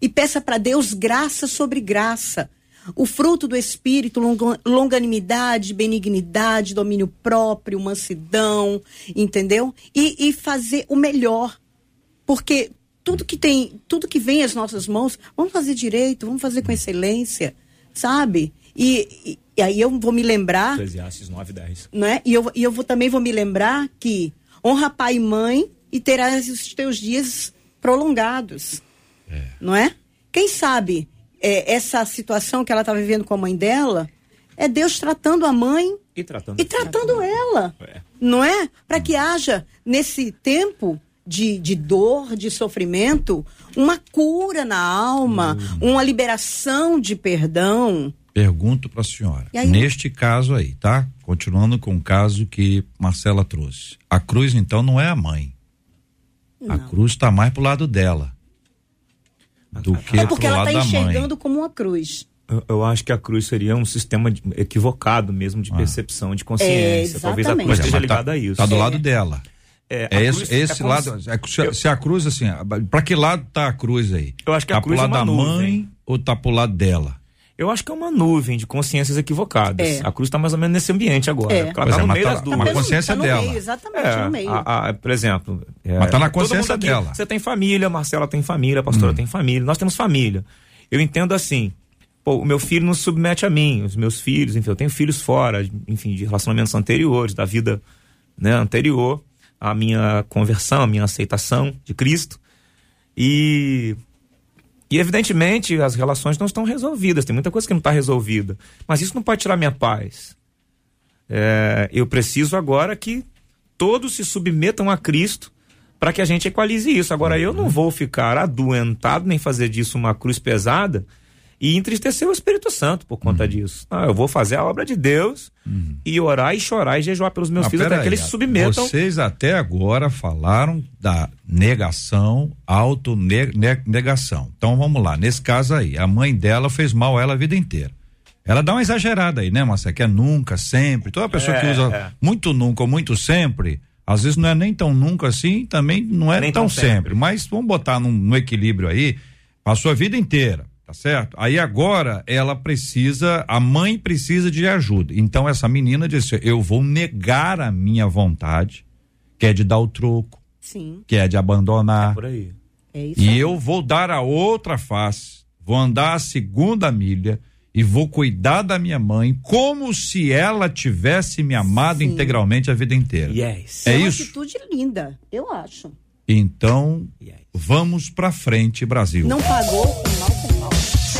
E peça para Deus graça sobre graça. O fruto do Espírito, longanimidade, benignidade, domínio próprio, mansidão, entendeu? E, e fazer o melhor. Porque tudo que tem, tudo que vem às nossas mãos, vamos fazer direito, vamos fazer com excelência, sabe? E, e, aí eu vou me lembrar. Eclesiastes 9, 10. Né? E, eu, e eu vou, também vou me lembrar que honra pai e mãe e terás os teus dias prolongados. É. Não é? Quem sabe é, essa situação que ela está vivendo com a mãe dela é Deus tratando a mãe e tratando, e tratando ela. É. Não é? Para que haja nesse tempo de, de dor, de sofrimento, uma cura na alma, hum. uma liberação de perdão. Pergunto para a senhora. Aí, neste caso aí, tá? Continuando com o caso que Marcela trouxe. A cruz, então, não é a mãe. Não. A cruz está mais pro lado dela do que é porque pro ela está enxergando como uma cruz. Eu, eu, acho que a cruz seria um sistema de, equivocado mesmo de ah. percepção, de consciência. É, Talvez a cruz esteja tá, ligada a isso. Está do lado é. dela. É, é esse, esse é lado. É, se, eu, se, a cruz, assim, para que lado tá a cruz aí? Eu acho que tá a cruz pro lado é uma da nuvem. mãe ou tá pro lado dela? Eu acho que é uma nuvem de consciências equivocadas. É. A cruz está mais ou menos nesse ambiente agora. É. Ela está é, no meio tá, das duas. Uma consciência tá dela. Meio, exatamente, é, no meio. A, a, por exemplo. É, mas está na consciência aqui, dela. Você tem família, Marcela tem família, a pastora hum. tem família, nós temos família. Eu entendo assim. Pô, o meu filho não se submete a mim, os meus filhos, enfim, eu tenho filhos fora, enfim, de relacionamentos anteriores, da vida né, anterior à minha conversão, à minha aceitação de Cristo. E e evidentemente as relações não estão resolvidas, tem muita coisa que não está resolvida. Mas isso não pode tirar minha paz. É, eu preciso agora que todos se submetam a Cristo para que a gente equalize isso. Agora, eu não vou ficar adoentado nem fazer disso uma cruz pesada e entristecer o Espírito Santo por conta uhum. disso. Ah, eu vou fazer a obra de Deus uhum. e orar e chorar e jejuar pelos meus filhos até que eles se submetam. Vocês até agora falaram da negação, autonegação. Então vamos lá, nesse caso aí, a mãe dela fez mal a ela a vida inteira. Ela dá uma exagerada aí, né, Marcelo? Que é nunca, sempre. Toda pessoa é, que usa é. muito nunca ou muito sempre, às vezes não é nem tão nunca assim, também não é nem tão, tão sempre. sempre. Mas vamos botar num, no equilíbrio aí, passou a vida inteira Tá certo? Aí agora ela precisa, a mãe precisa de ajuda. Então essa menina disse: Eu vou negar a minha vontade, que é de dar o troco, Sim. que é de abandonar. É por aí. É isso e aí. eu vou dar a outra face, vou andar a segunda milha e vou cuidar da minha mãe como se ela tivesse me amado Sim. integralmente a vida inteira. Yes. É, é uma isso? atitude linda, eu acho. Então, yes. vamos pra frente, Brasil. Não pagou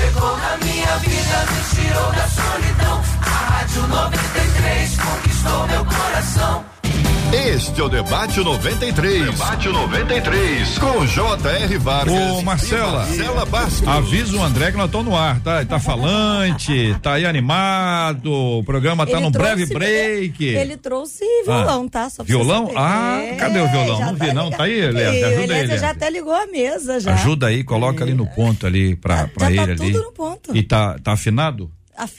Chegou na minha vida, me tirou da solidão. A Rádio 93 conquistou meu coração. Este é o Debate 93. Debate 93. Com J.R. Vargas. Ô, Marcela. Marcela Bastos. Avisa o André que nós estamos no ar, tá? Tá falante, tá aí animado. O programa tá ele num breve break. Ele trouxe violão, ah, tá? Só violão? Ah, é, cadê o violão? Não tá vi, não. Tá aí, Leandro. Ajuda ele. Ele já até ligou a mesa já. Ajuda aí, coloca ali no ponto ali pra, pra já ele tá ali. Tudo no ponto. E tá, tá afinado?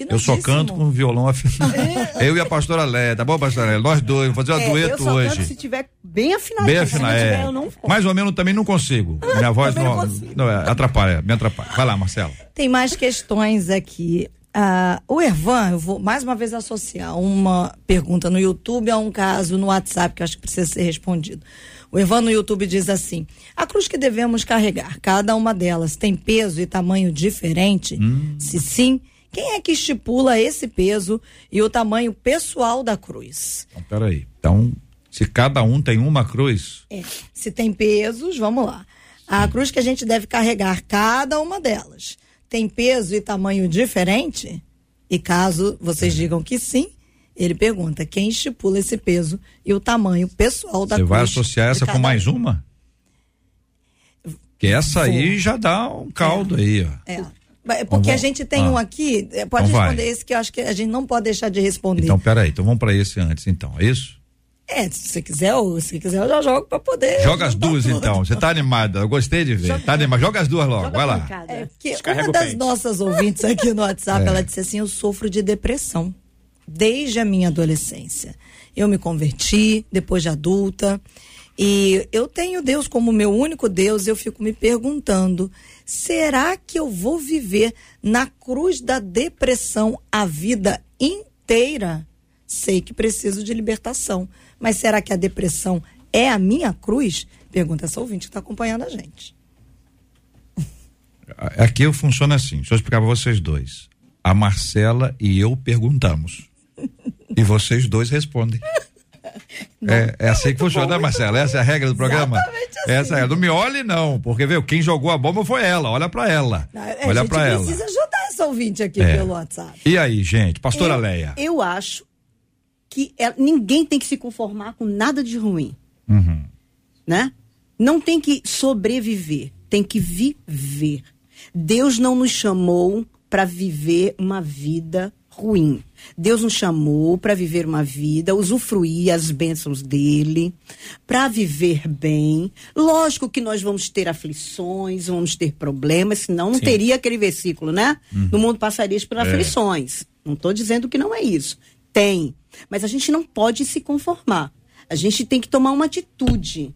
Eu só canto com violão afinado. eu e a pastora Léa, tá bom, pastora Léa? Nós dois, vamos fazer uma é, dueto eu só hoje. Canto se tiver bem afinado. Bem afinado, é. Tiver, não Mais ou menos também não consigo. Minha voz não, não, não é, atrapalha, me atrapalha. Vai lá, Marcelo. Tem mais questões aqui. Uh, o Ervan, eu vou mais uma vez associar uma pergunta no YouTube a um caso no WhatsApp que eu acho que precisa ser respondido. O Ervan no YouTube diz assim: a cruz que devemos carregar, cada uma delas tem peso e tamanho diferente? Hum. Se sim, quem é que estipula esse peso e o tamanho pessoal da cruz? Então, peraí. Então, se cada um tem uma cruz? É. Se tem pesos, vamos lá. A cruz que a gente deve carregar, cada uma delas, tem peso e tamanho diferente? E caso vocês é. digam que sim, ele pergunta quem estipula esse peso e o tamanho pessoal da Você cruz. Você vai associar essa com mais uma? Que essa aí já dá um caldo é. aí, ó. É. Porque a gente tem ah. um aqui, eh, pode então responder vai. esse que eu acho que a gente não pode deixar de responder. Então, peraí, então vamos para esse antes, então, é isso? É, se você quiser, ou se quiser, eu já jogo para poder. Joga as duas, tudo. então. Você tá animada, eu gostei de ver. Joga, tá animada, joga as duas logo, joga vai lá. É, porque uma das nossas ouvintes aqui no WhatsApp, é. ela disse assim: eu sofro de depressão desde a minha adolescência. Eu me converti depois de adulta. E eu tenho Deus como meu único Deus, eu fico me perguntando: será que eu vou viver na cruz da depressão a vida inteira? Sei que preciso de libertação, mas será que a depressão é a minha cruz? Pergunta essa ouvinte que está acompanhando a gente. Aqui eu funciona assim, deixa eu explicar para vocês dois. A Marcela e eu perguntamos. e vocês dois respondem. É, é, assim que funciona, né, Marcela? Essa é a regra do programa? Assim. Essa é. Não me olhe, não, porque viu, quem jogou a bomba foi ela. Olha pra ela. Não, é, olha pra ela. precisa ajudar essa ouvinte aqui é. pelo WhatsApp. E aí, gente, pastora eu, Leia? Eu acho que ela, ninguém tem que se conformar com nada de ruim. Uhum. Né? Não tem que sobreviver, tem que viver. Deus não nos chamou para viver uma vida ruim. Deus nos chamou para viver uma vida, usufruir as bênçãos dele, para viver bem. Lógico que nós vamos ter aflições, vamos ter problemas, senão não Sim. teria aquele versículo, né? Uhum. No mundo passaria por é. aflições. Não estou dizendo que não é isso. Tem. Mas a gente não pode se conformar. A gente tem que tomar uma atitude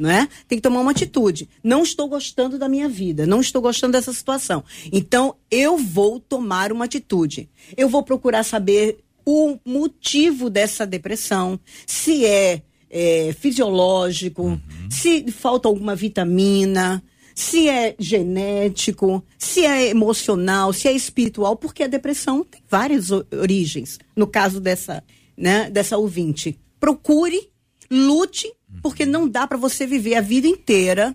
não é? Tem que tomar uma atitude. Não estou gostando da minha vida, não estou gostando dessa situação. Então, eu vou tomar uma atitude. Eu vou procurar saber o motivo dessa depressão, se é, é fisiológico, uhum. se falta alguma vitamina, se é genético, se é emocional, se é espiritual, porque a depressão tem várias origens. No caso dessa, né, dessa ouvinte, procure, lute porque não dá para você viver a vida inteira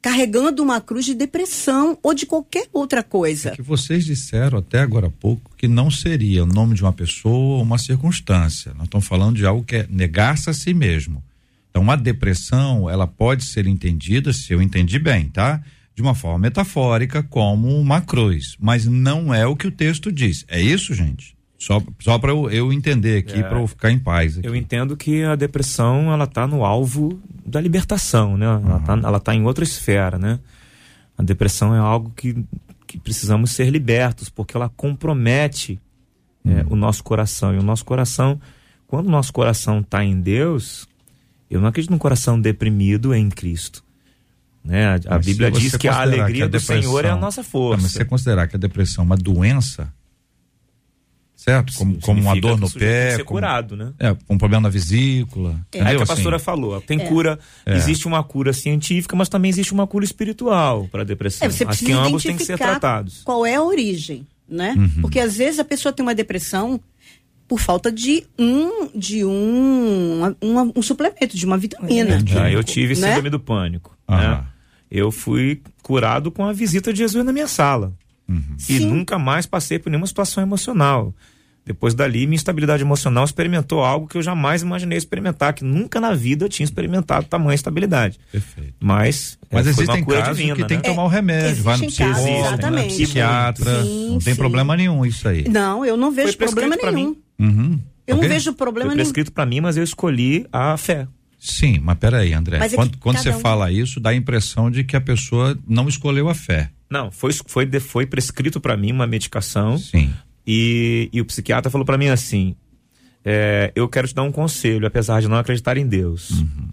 carregando uma cruz de depressão ou de qualquer outra coisa. É que vocês disseram até agora há pouco que não seria o nome de uma pessoa ou uma circunstância. Nós estamos falando de algo que é negar-se a si mesmo. Então, a depressão, ela pode ser entendida, se eu entendi bem, tá? De uma forma metafórica, como uma cruz. Mas não é o que o texto diz. É isso, gente? Só, só para eu, eu, entender aqui, é, para eu ficar em paz. Aqui. Eu entendo que a depressão ela tá no alvo da libertação, né? Uhum. Ela, tá, ela tá em outra esfera, né? A depressão é algo que, que precisamos ser libertos, porque ela compromete é, uhum. é, o nosso coração. E o nosso coração, quando o nosso coração está em Deus, eu não acredito num coração deprimido em Cristo. Né? A, a Bíblia diz que a alegria que a do Senhor é a nossa força. Mas você considerar que a depressão é uma doença, certo? Como, como uma dor no pé. Ser como, curado, né? É, um problema na vesícula. É, é que a pastora assim. falou. Tem é. cura, é. existe uma cura científica, mas também existe uma cura espiritual para a depressão. É, você Acho que ambos têm que ser tratados. Qual é a origem, né? Uhum. Porque às vezes a pessoa tem uma depressão por falta de um de um, um, um suplemento, de uma vitamina. Ah, eu tive né? síndrome do pânico. Né? Eu fui curado com a visita de Jesus na minha sala. Uhum. E nunca mais passei por nenhuma situação emocional. Depois dali, minha estabilidade emocional experimentou algo que eu jamais imaginei experimentar, que nunca na vida eu tinha experimentado tamanha estabilidade. Perfeito. Mas, Mas é, existem casos divina, que né? tem que tomar o remédio, vai no psicólogo, no psiquiatra, sim, não tem sim. problema nenhum isso aí. Não, eu não vejo problema nenhum. Uhum. Eu okay. não vejo problema Foi nenhum. prescrito para mim, mas eu escolhi a fé. Sim, mas peraí, André. Mas é quando, quando você um... fala isso, dá a impressão de que a pessoa não escolheu a fé. Não, foi, foi, foi prescrito para mim uma medicação. Sim. E, e o psiquiatra falou para mim assim: é, eu quero te dar um conselho, apesar de não acreditar em Deus. Uhum.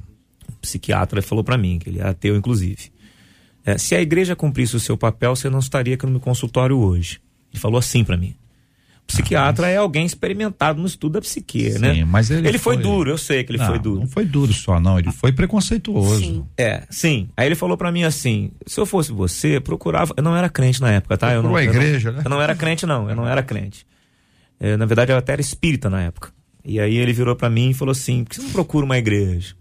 O psiquiatra falou para mim, que ele é ateu, inclusive. É, se a igreja cumprisse o seu papel, você não estaria aqui no meu consultório hoje. Ele falou assim para mim psiquiatra é alguém experimentado no estudo da psique, sim, né? Mas ele, ele foi... foi... duro, eu sei que ele não, foi duro. Não foi duro só, não, ele foi preconceituoso. Sim. É, sim. Aí ele falou para mim assim: se eu fosse você, procurava. Eu não era crente na época, tá? Eu não, a igreja, eu não, né? Eu não era crente, não, eu não era crente. É, na verdade, eu até era espírita na época. E aí ele virou para mim e falou assim: por que você não procura uma igreja?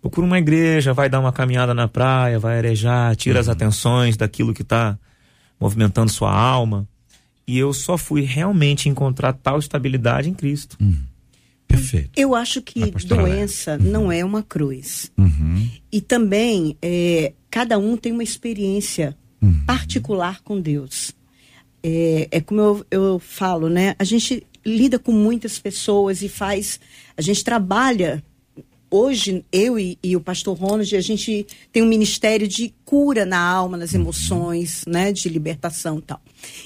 Procura uma igreja, vai dar uma caminhada na praia, vai arejar, tira uhum. as atenções daquilo que tá movimentando sua alma. E eu só fui realmente encontrar tal estabilidade em Cristo. Uhum. Perfeito. Eu acho que doença uhum. não é uma cruz. Uhum. E também, é, cada um tem uma experiência uhum. particular com Deus. É, é como eu, eu falo, né? A gente lida com muitas pessoas e faz. A gente trabalha hoje, eu e, e, o pastor Ronald, a gente tem um ministério de cura na alma, nas uhum. emoções, né? De libertação e tal.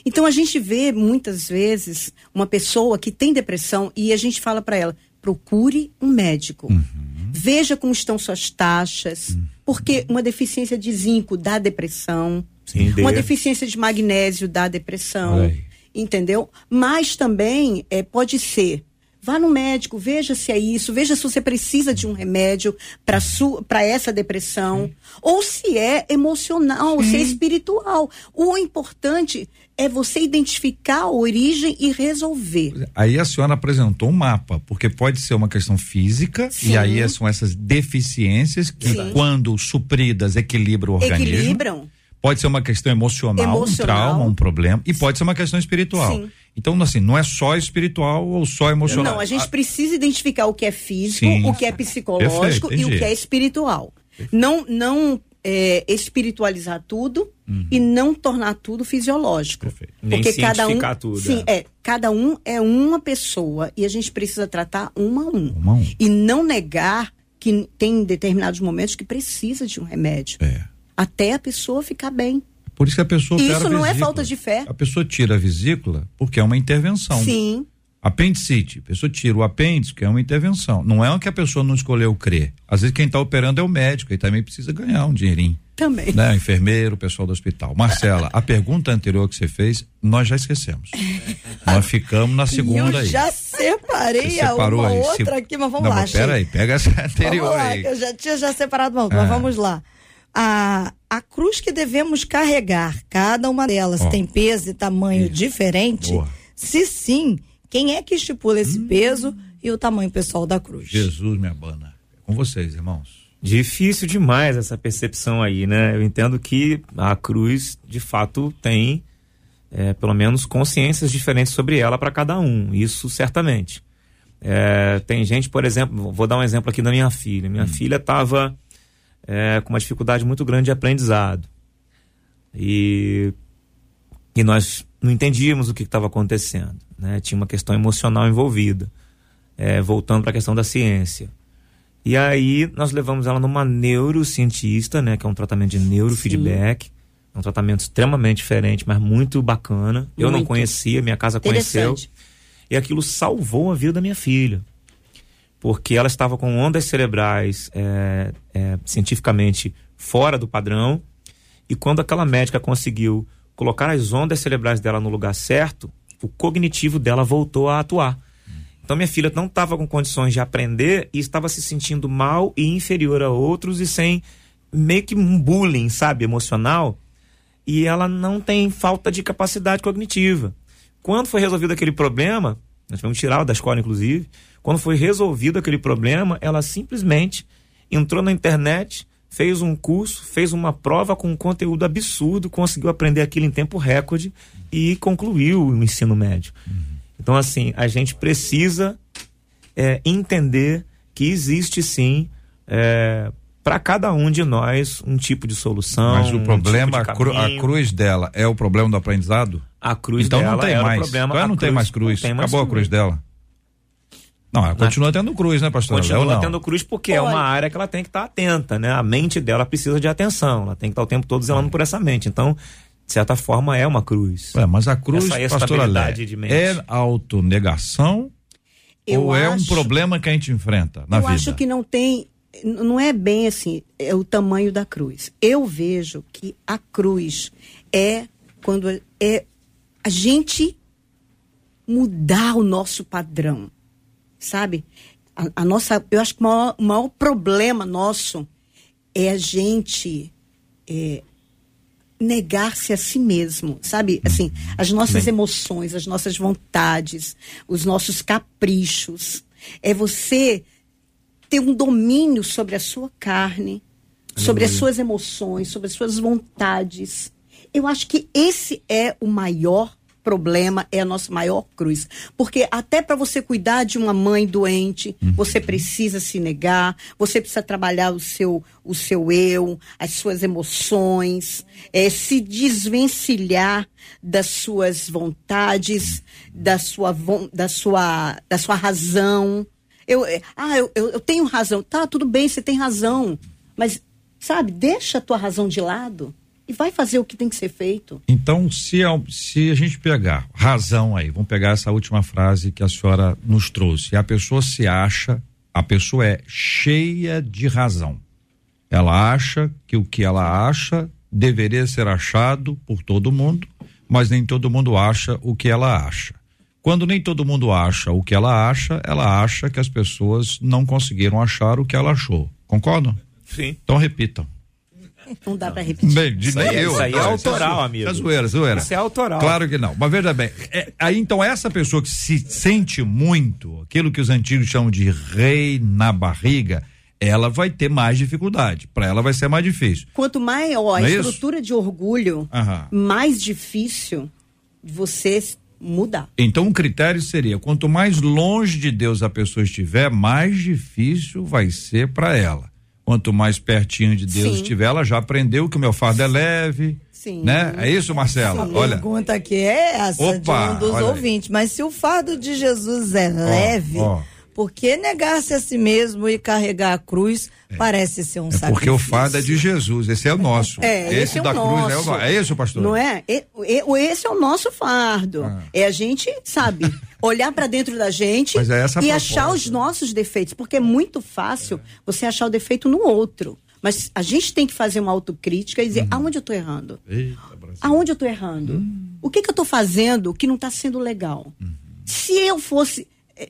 Então a gente vê muitas vezes uma pessoa que tem depressão e a gente fala para ela: procure um médico. Uhum. Veja como estão suas taxas, uhum. porque uma deficiência de zinco dá depressão, Sim, uma deficiência de magnésio dá depressão, entendeu? Mas também é, pode ser Vá no médico, veja se é isso, veja se você precisa de um remédio para essa depressão, Sim. ou se é emocional, ou se é espiritual. O importante é você identificar a origem e resolver. Aí a senhora apresentou um mapa, porque pode ser uma questão física, Sim. e aí são essas deficiências que, Sim. quando supridas, equilibram o organismo. Equilibram. Pode ser uma questão emocional, emocional. um trauma, um problema, e pode ser uma questão espiritual. Sim. Então, assim, não é só espiritual ou só emocional. Não, a gente precisa identificar o que é físico, Sim. o que é psicológico Perfeito, e o que é espiritual. Não, não é, espiritualizar tudo uhum. e não tornar tudo fisiológico. Perfeito. Porque Nem cada um, tudo. Sim, é. é. Cada um é uma pessoa e a gente precisa tratar um a um. um, a um. E não negar que tem determinados momentos que precisa de um remédio. É. Até a pessoa ficar bem. Por isso que a pessoa. Isso não é falta de fé. A pessoa tira a vesícula porque é uma intervenção. Sim. Apendicite, a pessoa tira o apêndice, que é uma intervenção. Não é o que a pessoa não escolheu crer. Às vezes quem está operando é o médico e também precisa ganhar um dinheirinho. Também. Né? O enfermeiro, o pessoal do hospital. Marcela, a pergunta anterior que você fez, nós já esquecemos. nós ficamos na segunda eu aí. já separei a uma aí. outra aqui, mas vamos não, lá. Mas pera aí, pega essa anterior lá, aí. Eu já tinha já separado uma, mas é. vamos lá. A, a cruz que devemos carregar, cada uma delas oh. tem peso e tamanho Isso. diferente. Boa. Se sim, quem é que estipula esse hum. peso e o tamanho pessoal da cruz? Jesus me abana. É com vocês, irmãos. Difícil demais essa percepção aí, né? Eu entendo que a cruz, de fato, tem é, pelo menos consciências diferentes sobre ela para cada um. Isso certamente. É, tem gente, por exemplo, vou dar um exemplo aqui da minha filha. Minha hum. filha estava é, com uma dificuldade muito grande de aprendizado. E, e nós não entendíamos o que estava acontecendo. Né? Tinha uma questão emocional envolvida. É, voltando para a questão da ciência. E aí nós levamos ela numa neurocientista, né, que é um tratamento de neurofeedback. Sim. É um tratamento extremamente diferente, mas muito bacana. Muito. Eu não conhecia, minha casa conheceu. E aquilo salvou a vida da minha filha. Porque ela estava com ondas cerebrais é, é, cientificamente fora do padrão. E quando aquela médica conseguiu colocar as ondas cerebrais dela no lugar certo, o cognitivo dela voltou a atuar. Então minha filha não estava com condições de aprender e estava se sentindo mal e inferior a outros e sem meio que um bullying, sabe, emocional. E ela não tem falta de capacidade cognitiva. Quando foi resolvido aquele problema, nós tivemos que tirar da escola, inclusive. Quando foi resolvido aquele problema, ela simplesmente entrou na internet, fez um curso, fez uma prova com um conteúdo absurdo, conseguiu aprender aquilo em tempo recorde e concluiu o ensino médio. Uhum. Então, assim, a gente precisa é, entender que existe sim é, para cada um de nós um tipo de solução. Mas o problema, um tipo a, cru, a, cruz dela é o problema do aprendizado? A cruz então dela não tem mais. problema. Então não cruz, tem mais cruz. Tem mais Acabou cruz. a cruz dela. Não, ela continua tendo cruz, né, pastor? Continua tendo cruz porque é uma área que ela tem que estar tá atenta, né? A mente dela precisa de atenção, ela tem que estar tá o tempo todo zelando é. por essa mente. Então, de certa forma, é uma cruz. É, mas a cruz, pastor Alé, é autonegação eu ou acho, é um problema que a gente enfrenta na eu vida? Eu acho que não tem, não é bem assim, é o tamanho da cruz. Eu vejo que a cruz é quando é a gente mudar o nosso padrão sabe? A, a, nossa, eu acho que o maior, o maior, problema nosso é a gente é, negar-se a si mesmo, sabe? Assim, as nossas Bem. emoções, as nossas vontades, os nossos caprichos. É você ter um domínio sobre a sua carne, sobre as suas emoções, sobre as suas vontades. Eu acho que esse é o maior problema é a nossa maior cruz. Porque até para você cuidar de uma mãe doente, uhum. você precisa se negar, você precisa trabalhar o seu, o seu eu, as suas emoções, é, se desvencilhar das suas vontades, da sua, da sua, da sua razão. Eu, é, ah, eu, eu, eu tenho razão. Tá, tudo bem, você tem razão. Mas, sabe, deixa a tua razão de lado e vai fazer o que tem que ser feito. Então, se a, se a gente pegar razão aí, vamos pegar essa última frase que a senhora nos trouxe. A pessoa se acha, a pessoa é cheia de razão. Ela acha que o que ela acha deveria ser achado por todo mundo, mas nem todo mundo acha o que ela acha. Quando nem todo mundo acha o que ela acha, ela acha que as pessoas não conseguiram achar o que ela achou. Concordam? Sim. Então repitam. Não dá para repetir. Bem, de isso aí, eu, isso aí é autoral, amigo. É zoeira, zoeira. Isso é autoral. Claro que não. Mas veja bem, é, aí então essa pessoa que se sente muito, aquilo que os antigos chamam de rei na barriga, ela vai ter mais dificuldade. Para ela vai ser mais difícil. Quanto maior a é estrutura isso? de orgulho, Aham. mais difícil você mudar. Então o critério seria: quanto mais longe de Deus a pessoa estiver, mais difícil vai ser para ela. Quanto mais pertinho de Deus Sim. estiver, ela já aprendeu que o meu fardo é leve. Sim. Né? É isso, Marcela? Sim. Olha. A pergunta aqui é essa Opa, de um dos ouvintes. Aí. Mas se o fardo de Jesus é oh, leve, oh. Por que negar-se a si mesmo e carregar a cruz é. parece ser um é sacrifício? Porque o fardo é de Jesus, esse é o nosso. É, esse, esse é da cruz nosso. é o É isso, pastor? Não é? Esse é o nosso fardo. Ah. É a gente, sabe, olhar para dentro da gente é e achar os nossos defeitos. Porque é muito fácil você achar o defeito no outro. Mas a gente tem que fazer uma autocrítica e dizer uhum. aonde eu estou errando. Eita, aonde eu estou errando? Uhum. O que, que eu estou fazendo que não está sendo legal? Uhum. Se eu fosse.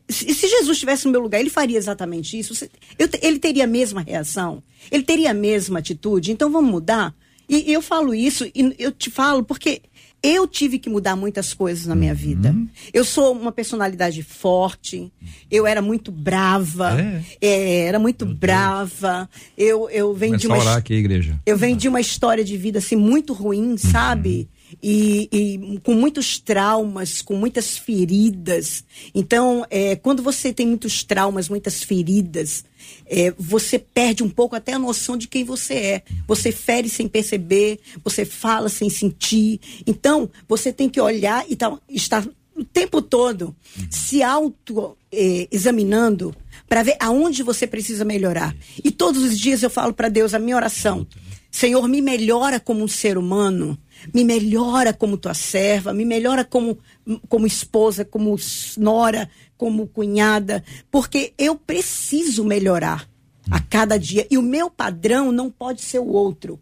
Se, Jesus estivesse no meu lugar, ele faria exatamente isso? Eu, ele teria a mesma reação? Ele teria a mesma atitude? Então vamos mudar? E, e eu falo isso, e eu te falo porque eu tive que mudar muitas coisas na minha vida. Uhum. Eu sou uma personalidade forte, eu era muito brava, é. É, era muito Meu brava. Eu, eu venho de uma. Aqui, igreja. Eu venho de uma história de vida assim muito ruim, uhum. E, e, com muitos traumas, com muitas feridas. Então, é, quando você tem muitos traumas, muitas feridas, é, você perde um pouco até a noção de quem você é. Você fere sem perceber, você fala sem sentir. Então, você tem que olhar e tá, estar o tempo todo se auto-examinando é, para ver aonde você precisa melhorar. E todos os dias eu falo para Deus a minha oração: Senhor, me melhora como um ser humano me melhora como tua serva, me melhora como, como esposa, como nora, como cunhada, porque eu preciso melhorar a cada dia. E o meu padrão não pode ser o outro.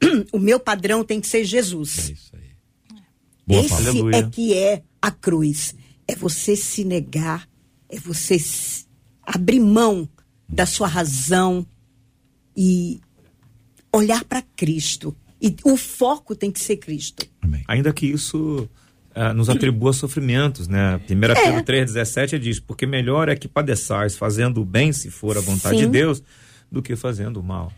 O meu padrão tem que ser Jesus. É isso aí. Boa Esse Aleluia. é que é a cruz. É você se negar, é você abrir mão da sua razão e olhar para Cristo e o foco tem que ser Cristo. Amém. Ainda que isso uh, nos atribua sofrimentos, né? 1 é. Pedro 3,17 diz: Porque melhor é que padeçais fazendo o bem, se for a vontade Sim. de Deus, do que fazendo o mal.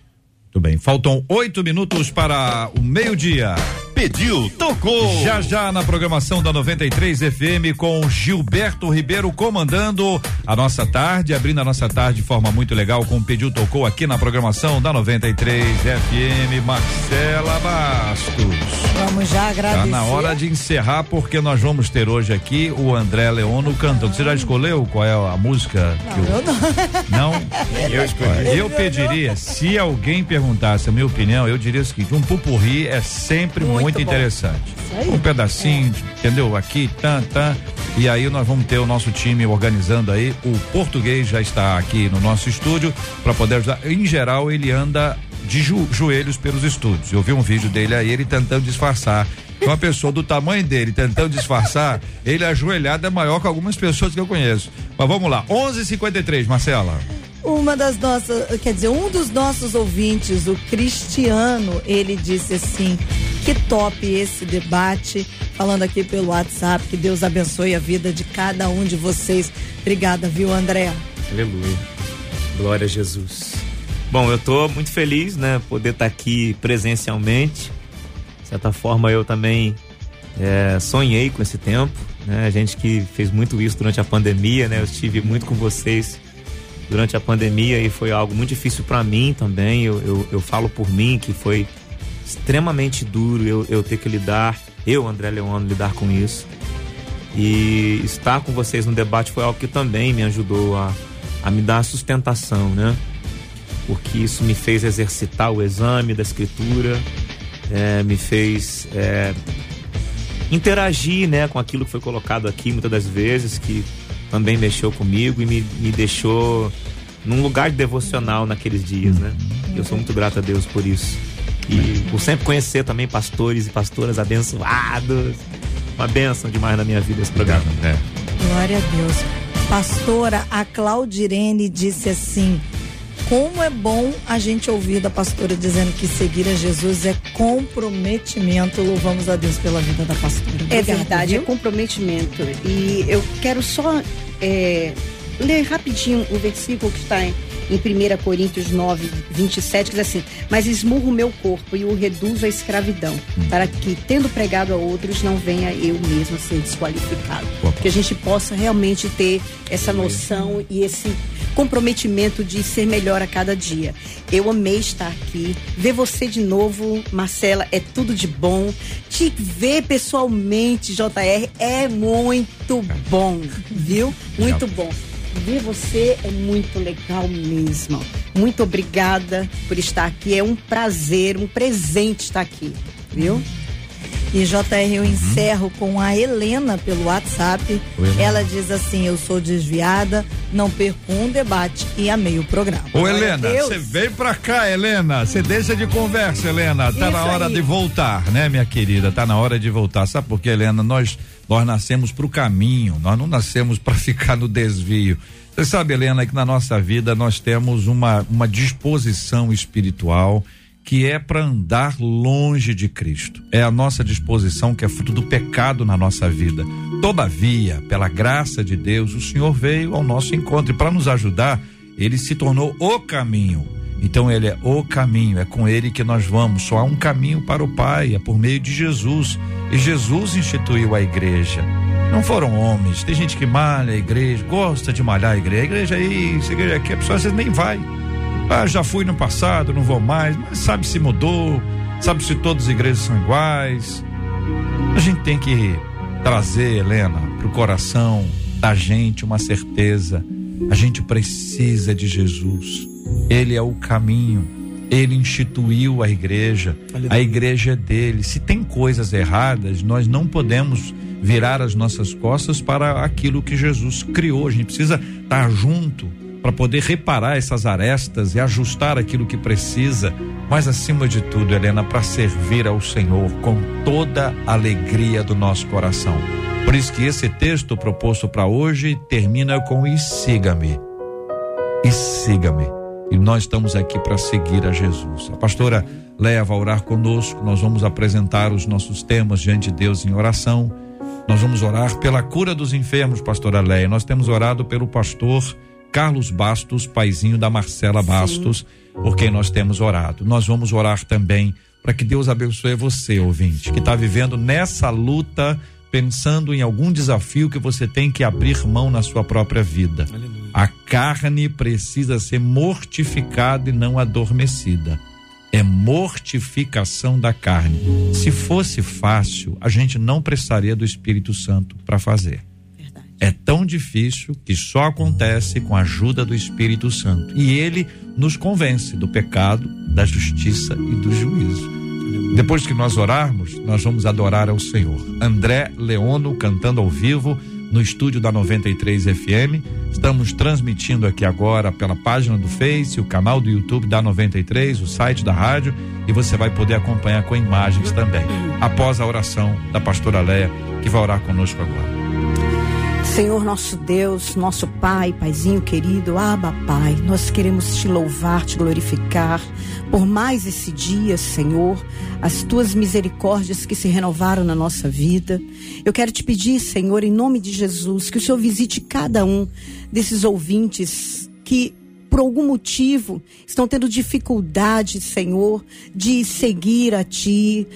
Muito bem, faltam oito minutos para o meio-dia. Pediu, tocou. Já já na programação da 93 FM com Gilberto Ribeiro comandando a nossa tarde, abrindo a nossa tarde de forma muito legal com Pediu, tocou aqui na programação da 93 FM. Marcela Bastos. Vamos já agradecer. Tá na hora de encerrar porque nós vamos ter hoje aqui o André Leono cantando. Você já escolheu qual é a música? Não, que eu... eu não. Não? eu escolhi. Eu pediria, se alguém perguntasse a minha opinião, eu diria o seguinte: um pupurri é sempre muito, muito interessante. Um pedacinho, é. entendeu? Aqui, tan, tan. E aí nós vamos ter o nosso time organizando aí. O português já está aqui no nosso estúdio para poder ajudar. Em geral, ele anda de jo joelhos pelos estúdios. Eu vi um vídeo dele aí, ele tentando disfarçar. Uma pessoa do tamanho dele tentando disfarçar, ele ajoelhado é maior que algumas pessoas que eu conheço. Mas vamos lá, 11:53, Marcela. Uma das nossas, quer dizer, um dos nossos ouvintes, o Cristiano, ele disse assim: que top esse debate. Falando aqui pelo WhatsApp, que Deus abençoe a vida de cada um de vocês. Obrigada, viu, André? Aleluia. Glória a Jesus. Bom, eu estou muito feliz, né, poder estar tá aqui presencialmente. De certa forma, eu também é, sonhei com esse tempo, né? A gente que fez muito isso durante a pandemia, né? Eu estive muito com vocês durante a pandemia e foi algo muito difícil para mim também. Eu, eu, eu, falo por mim que foi extremamente duro eu, eu ter que lidar, eu, André Leono, lidar com isso. E estar com vocês no debate foi algo que também me ajudou a, a me dar sustentação, né? Porque isso me fez exercitar o exame da escritura, é, me fez é, interagir né, com aquilo que foi colocado aqui muitas das vezes, que também mexeu comigo e me, me deixou num lugar devocional naqueles dias, né? Eu sou muito grato a Deus por isso. E por sempre conhecer também pastores e pastoras abençoados. Uma benção demais na minha vida esse programa. É. Glória a Deus. Pastora, a Claudirene disse assim: como é bom a gente ouvir da pastora dizendo que seguir a Jesus é comprometimento. Louvamos a Deus pela vida da pastora. Obrigada, é verdade, viu? é comprometimento. E eu quero só é, ler rapidinho o versículo que está em em 1 Coríntios 9, 27, que diz assim: Mas esmurro o meu corpo e o reduzo à escravidão, para que, tendo pregado a outros, não venha eu mesmo a ser desqualificado. Que a gente possa realmente ter essa noção e esse comprometimento de ser melhor a cada dia. Eu amei estar aqui, ver você de novo, Marcela, é tudo de bom. Te ver pessoalmente, JR, é muito bom, viu? Muito bom. Ver você é muito legal mesmo. Muito obrigada por estar aqui. É um prazer, um presente estar aqui, viu? E JR, eu uhum. encerro com a Helena pelo WhatsApp. Helena. Ela diz assim: Eu sou desviada, não perco um debate e amei o programa. Ô, Helena, você vem pra cá, Helena. Você deixa de conversa, Helena. Tá Isso na hora aí. de voltar, né, minha querida? Tá na hora de voltar. Sabe por quê, Helena? Nós, nós nascemos pro caminho, nós não nascemos para ficar no desvio. Você sabe, Helena, que na nossa vida nós temos uma, uma disposição espiritual que é para andar longe de Cristo. É a nossa disposição que é fruto do pecado na nossa vida. Todavia, pela graça de Deus, o Senhor veio ao nosso encontro e para nos ajudar, ele se tornou o caminho. Então ele é o caminho, é com ele que nós vamos. Só há um caminho para o Pai, é por meio de Jesus. E Jesus instituiu a igreja. Não foram homens. Tem gente que malha a igreja, gosta de malhar a igreja. A igreja é isso, a igreja é aqui, a pessoa às vezes nem vai. Ah, já fui no passado, não vou mais, mas sabe se mudou, sabe se todas as igrejas são iguais. A gente tem que trazer, Helena, para o coração da gente uma certeza. A gente precisa de Jesus. Ele é o caminho. Ele instituiu a igreja. A igreja é dele. Se tem coisas erradas, nós não podemos virar as nossas costas para aquilo que Jesus criou. A gente precisa estar junto para poder reparar essas arestas e ajustar aquilo que precisa, mas acima de tudo, Helena, para servir ao Senhor com toda a alegria do nosso coração. Por isso que esse texto proposto para hoje termina com e siga-me. E siga-me. E nós estamos aqui para seguir a Jesus. A pastora leva a orar conosco, nós vamos apresentar os nossos temas diante de Deus em oração. Nós vamos orar pela cura dos enfermos, pastora Leia. Nós temos orado pelo pastor Carlos Bastos, paizinho da Marcela Bastos, Sim. por quem nós temos orado. Nós vamos orar também para que Deus abençoe você, ouvinte, que está vivendo nessa luta, pensando em algum desafio que você tem que abrir mão na sua própria vida. Aleluia. A carne precisa ser mortificada e não adormecida. É mortificação da carne. Se fosse fácil, a gente não precisaria do Espírito Santo para fazer é tão difícil que só acontece com a ajuda do Espírito Santo. E ele nos convence do pecado, da justiça e do juízo. Depois que nós orarmos, nós vamos adorar ao Senhor. André Leono cantando ao vivo no estúdio da 93 FM. Estamos transmitindo aqui agora pela página do Face, o canal do YouTube da 93, o site da rádio e você vai poder acompanhar com imagens também. Após a oração da pastora Leia, que vai orar conosco agora. Senhor nosso Deus, nosso Pai, Paizinho querido, Abba Pai, nós queremos te louvar, te glorificar por mais esse dia, Senhor, as tuas misericórdias que se renovaram na nossa vida. Eu quero te pedir, Senhor, em nome de Jesus, que o Senhor visite cada um desses ouvintes que por algum motivo estão tendo dificuldade, Senhor, de seguir a Ti,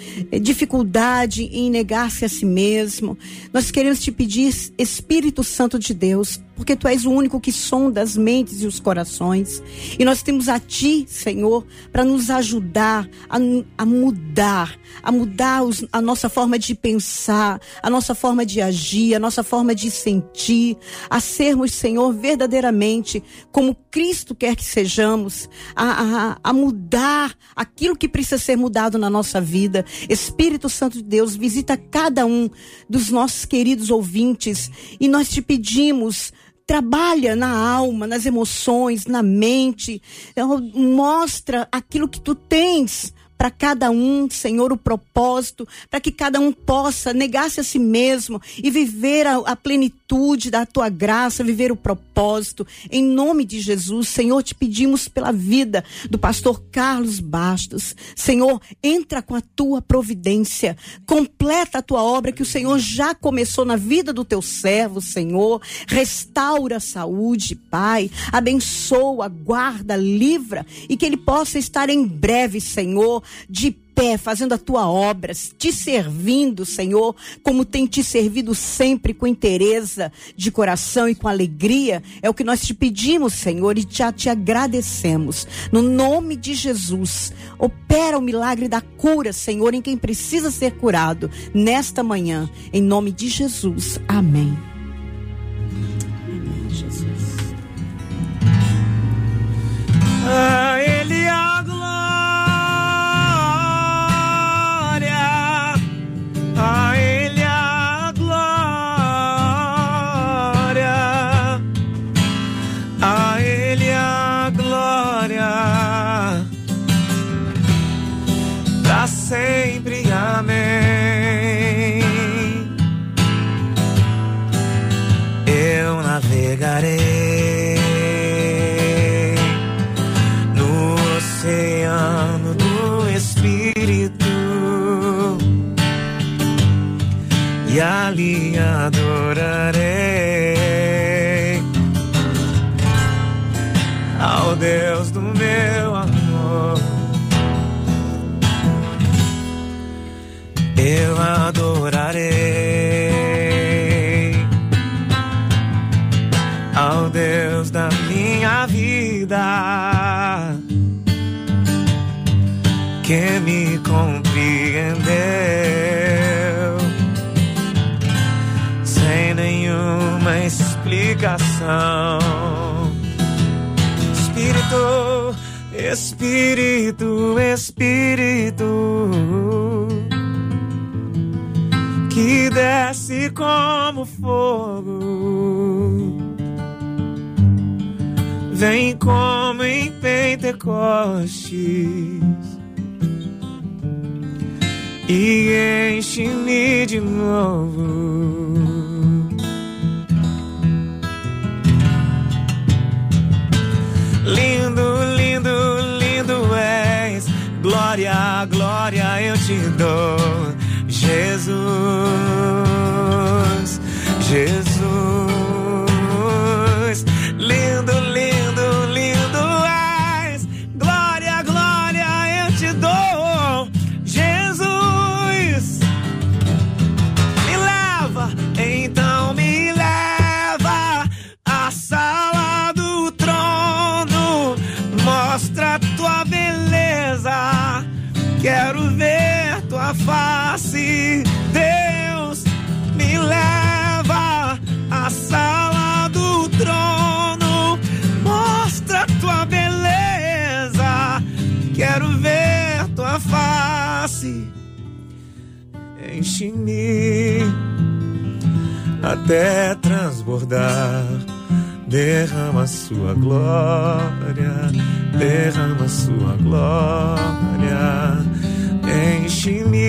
dificuldade em negar-se a si mesmo. Nós queremos te pedir, Espírito Santo de Deus, porque tu és o único que sonda as mentes e os corações. E nós temos a ti, Senhor, para nos ajudar a, a mudar, a mudar os, a nossa forma de pensar, a nossa forma de agir, a nossa forma de sentir, a sermos, Senhor, verdadeiramente como Cristo quer que sejamos, a, a, a mudar aquilo que precisa ser mudado na nossa vida. Espírito Santo de Deus, visita cada um dos nossos queridos ouvintes e nós te pedimos trabalha na alma, nas emoções, na mente, então, mostra aquilo que tu tens para cada um, Senhor, o propósito, para que cada um possa negar-se a si mesmo e viver a, a plenitude da tua graça, viver o propósito. Em nome de Jesus, Senhor, te pedimos pela vida do pastor Carlos Bastos. Senhor, entra com a tua providência, completa a tua obra que o Senhor já começou na vida do teu servo, Senhor. Restaura a saúde, Pai. Abençoa, guarda, livra e que ele possa estar em breve, Senhor, de pé, fazendo a tua obra, te servindo, Senhor, como tem te servido sempre com interesse de coração e com alegria. É o que nós te pedimos, Senhor, e já te agradecemos. No nome de Jesus, opera o milagre da cura, Senhor, em quem precisa ser curado nesta manhã. Em nome de Jesus. Amém. Amém, Jesus. A Ele a a Ele a glória, a Ele a glória, para sempre, amém. Eu navegarei e ali adorarei ao Deus do meu amor. Eu adorarei ao Deus da minha vida que me compreendeu explicação. Espírito, Espírito, Espírito, que desce como fogo, vem como em Pentecostes e enche-me de novo. Glória, glória eu te dou. Jesus, Jesus. Enche-me até transbordar. Derrama sua glória, derrama sua glória, enche-me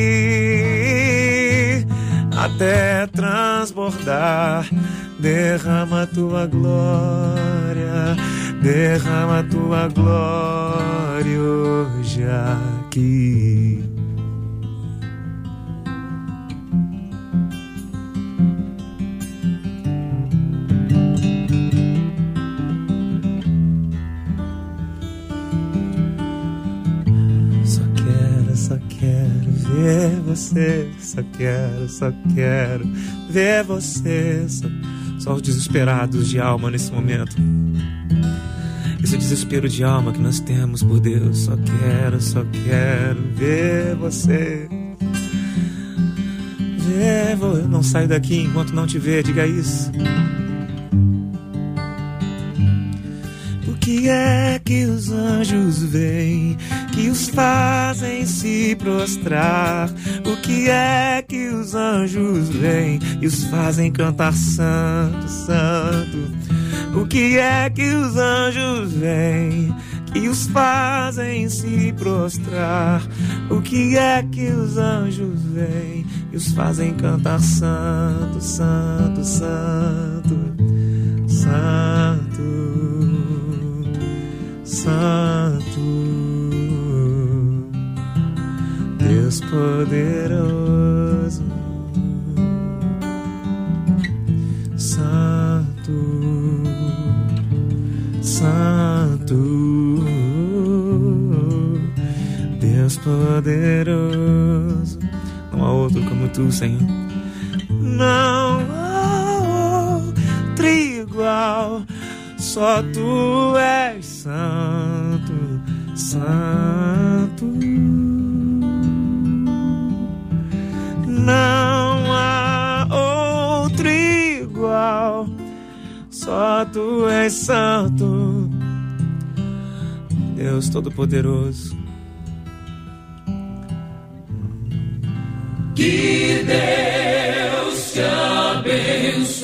até transbordar. Derrama tua glória, derrama tua glória hoje aqui. Ver você. Só quero, só quero ver você. Só, só os desesperados de alma nesse momento. Esse desespero de alma que nós temos por Deus. Só quero, só quero ver você. Ver, eu não saio daqui enquanto não te ver, diga isso. O que é que os anjos veem que os fazem se prostrar? O que é que os anjos veem e os fazem cantar santo, santo? O que é que os anjos veem e os fazem se prostrar. O que é que os anjos veem e os fazem cantar santo, santo, santo, santo, santo. Deus poderoso, santo, santo. Deus poderoso, não há outro como tu, Senhor. Não há outro igual, só tu és santo, santo. Não há outro igual, só tu és santo, Deus Todo-Poderoso. Que Deus te abençoe.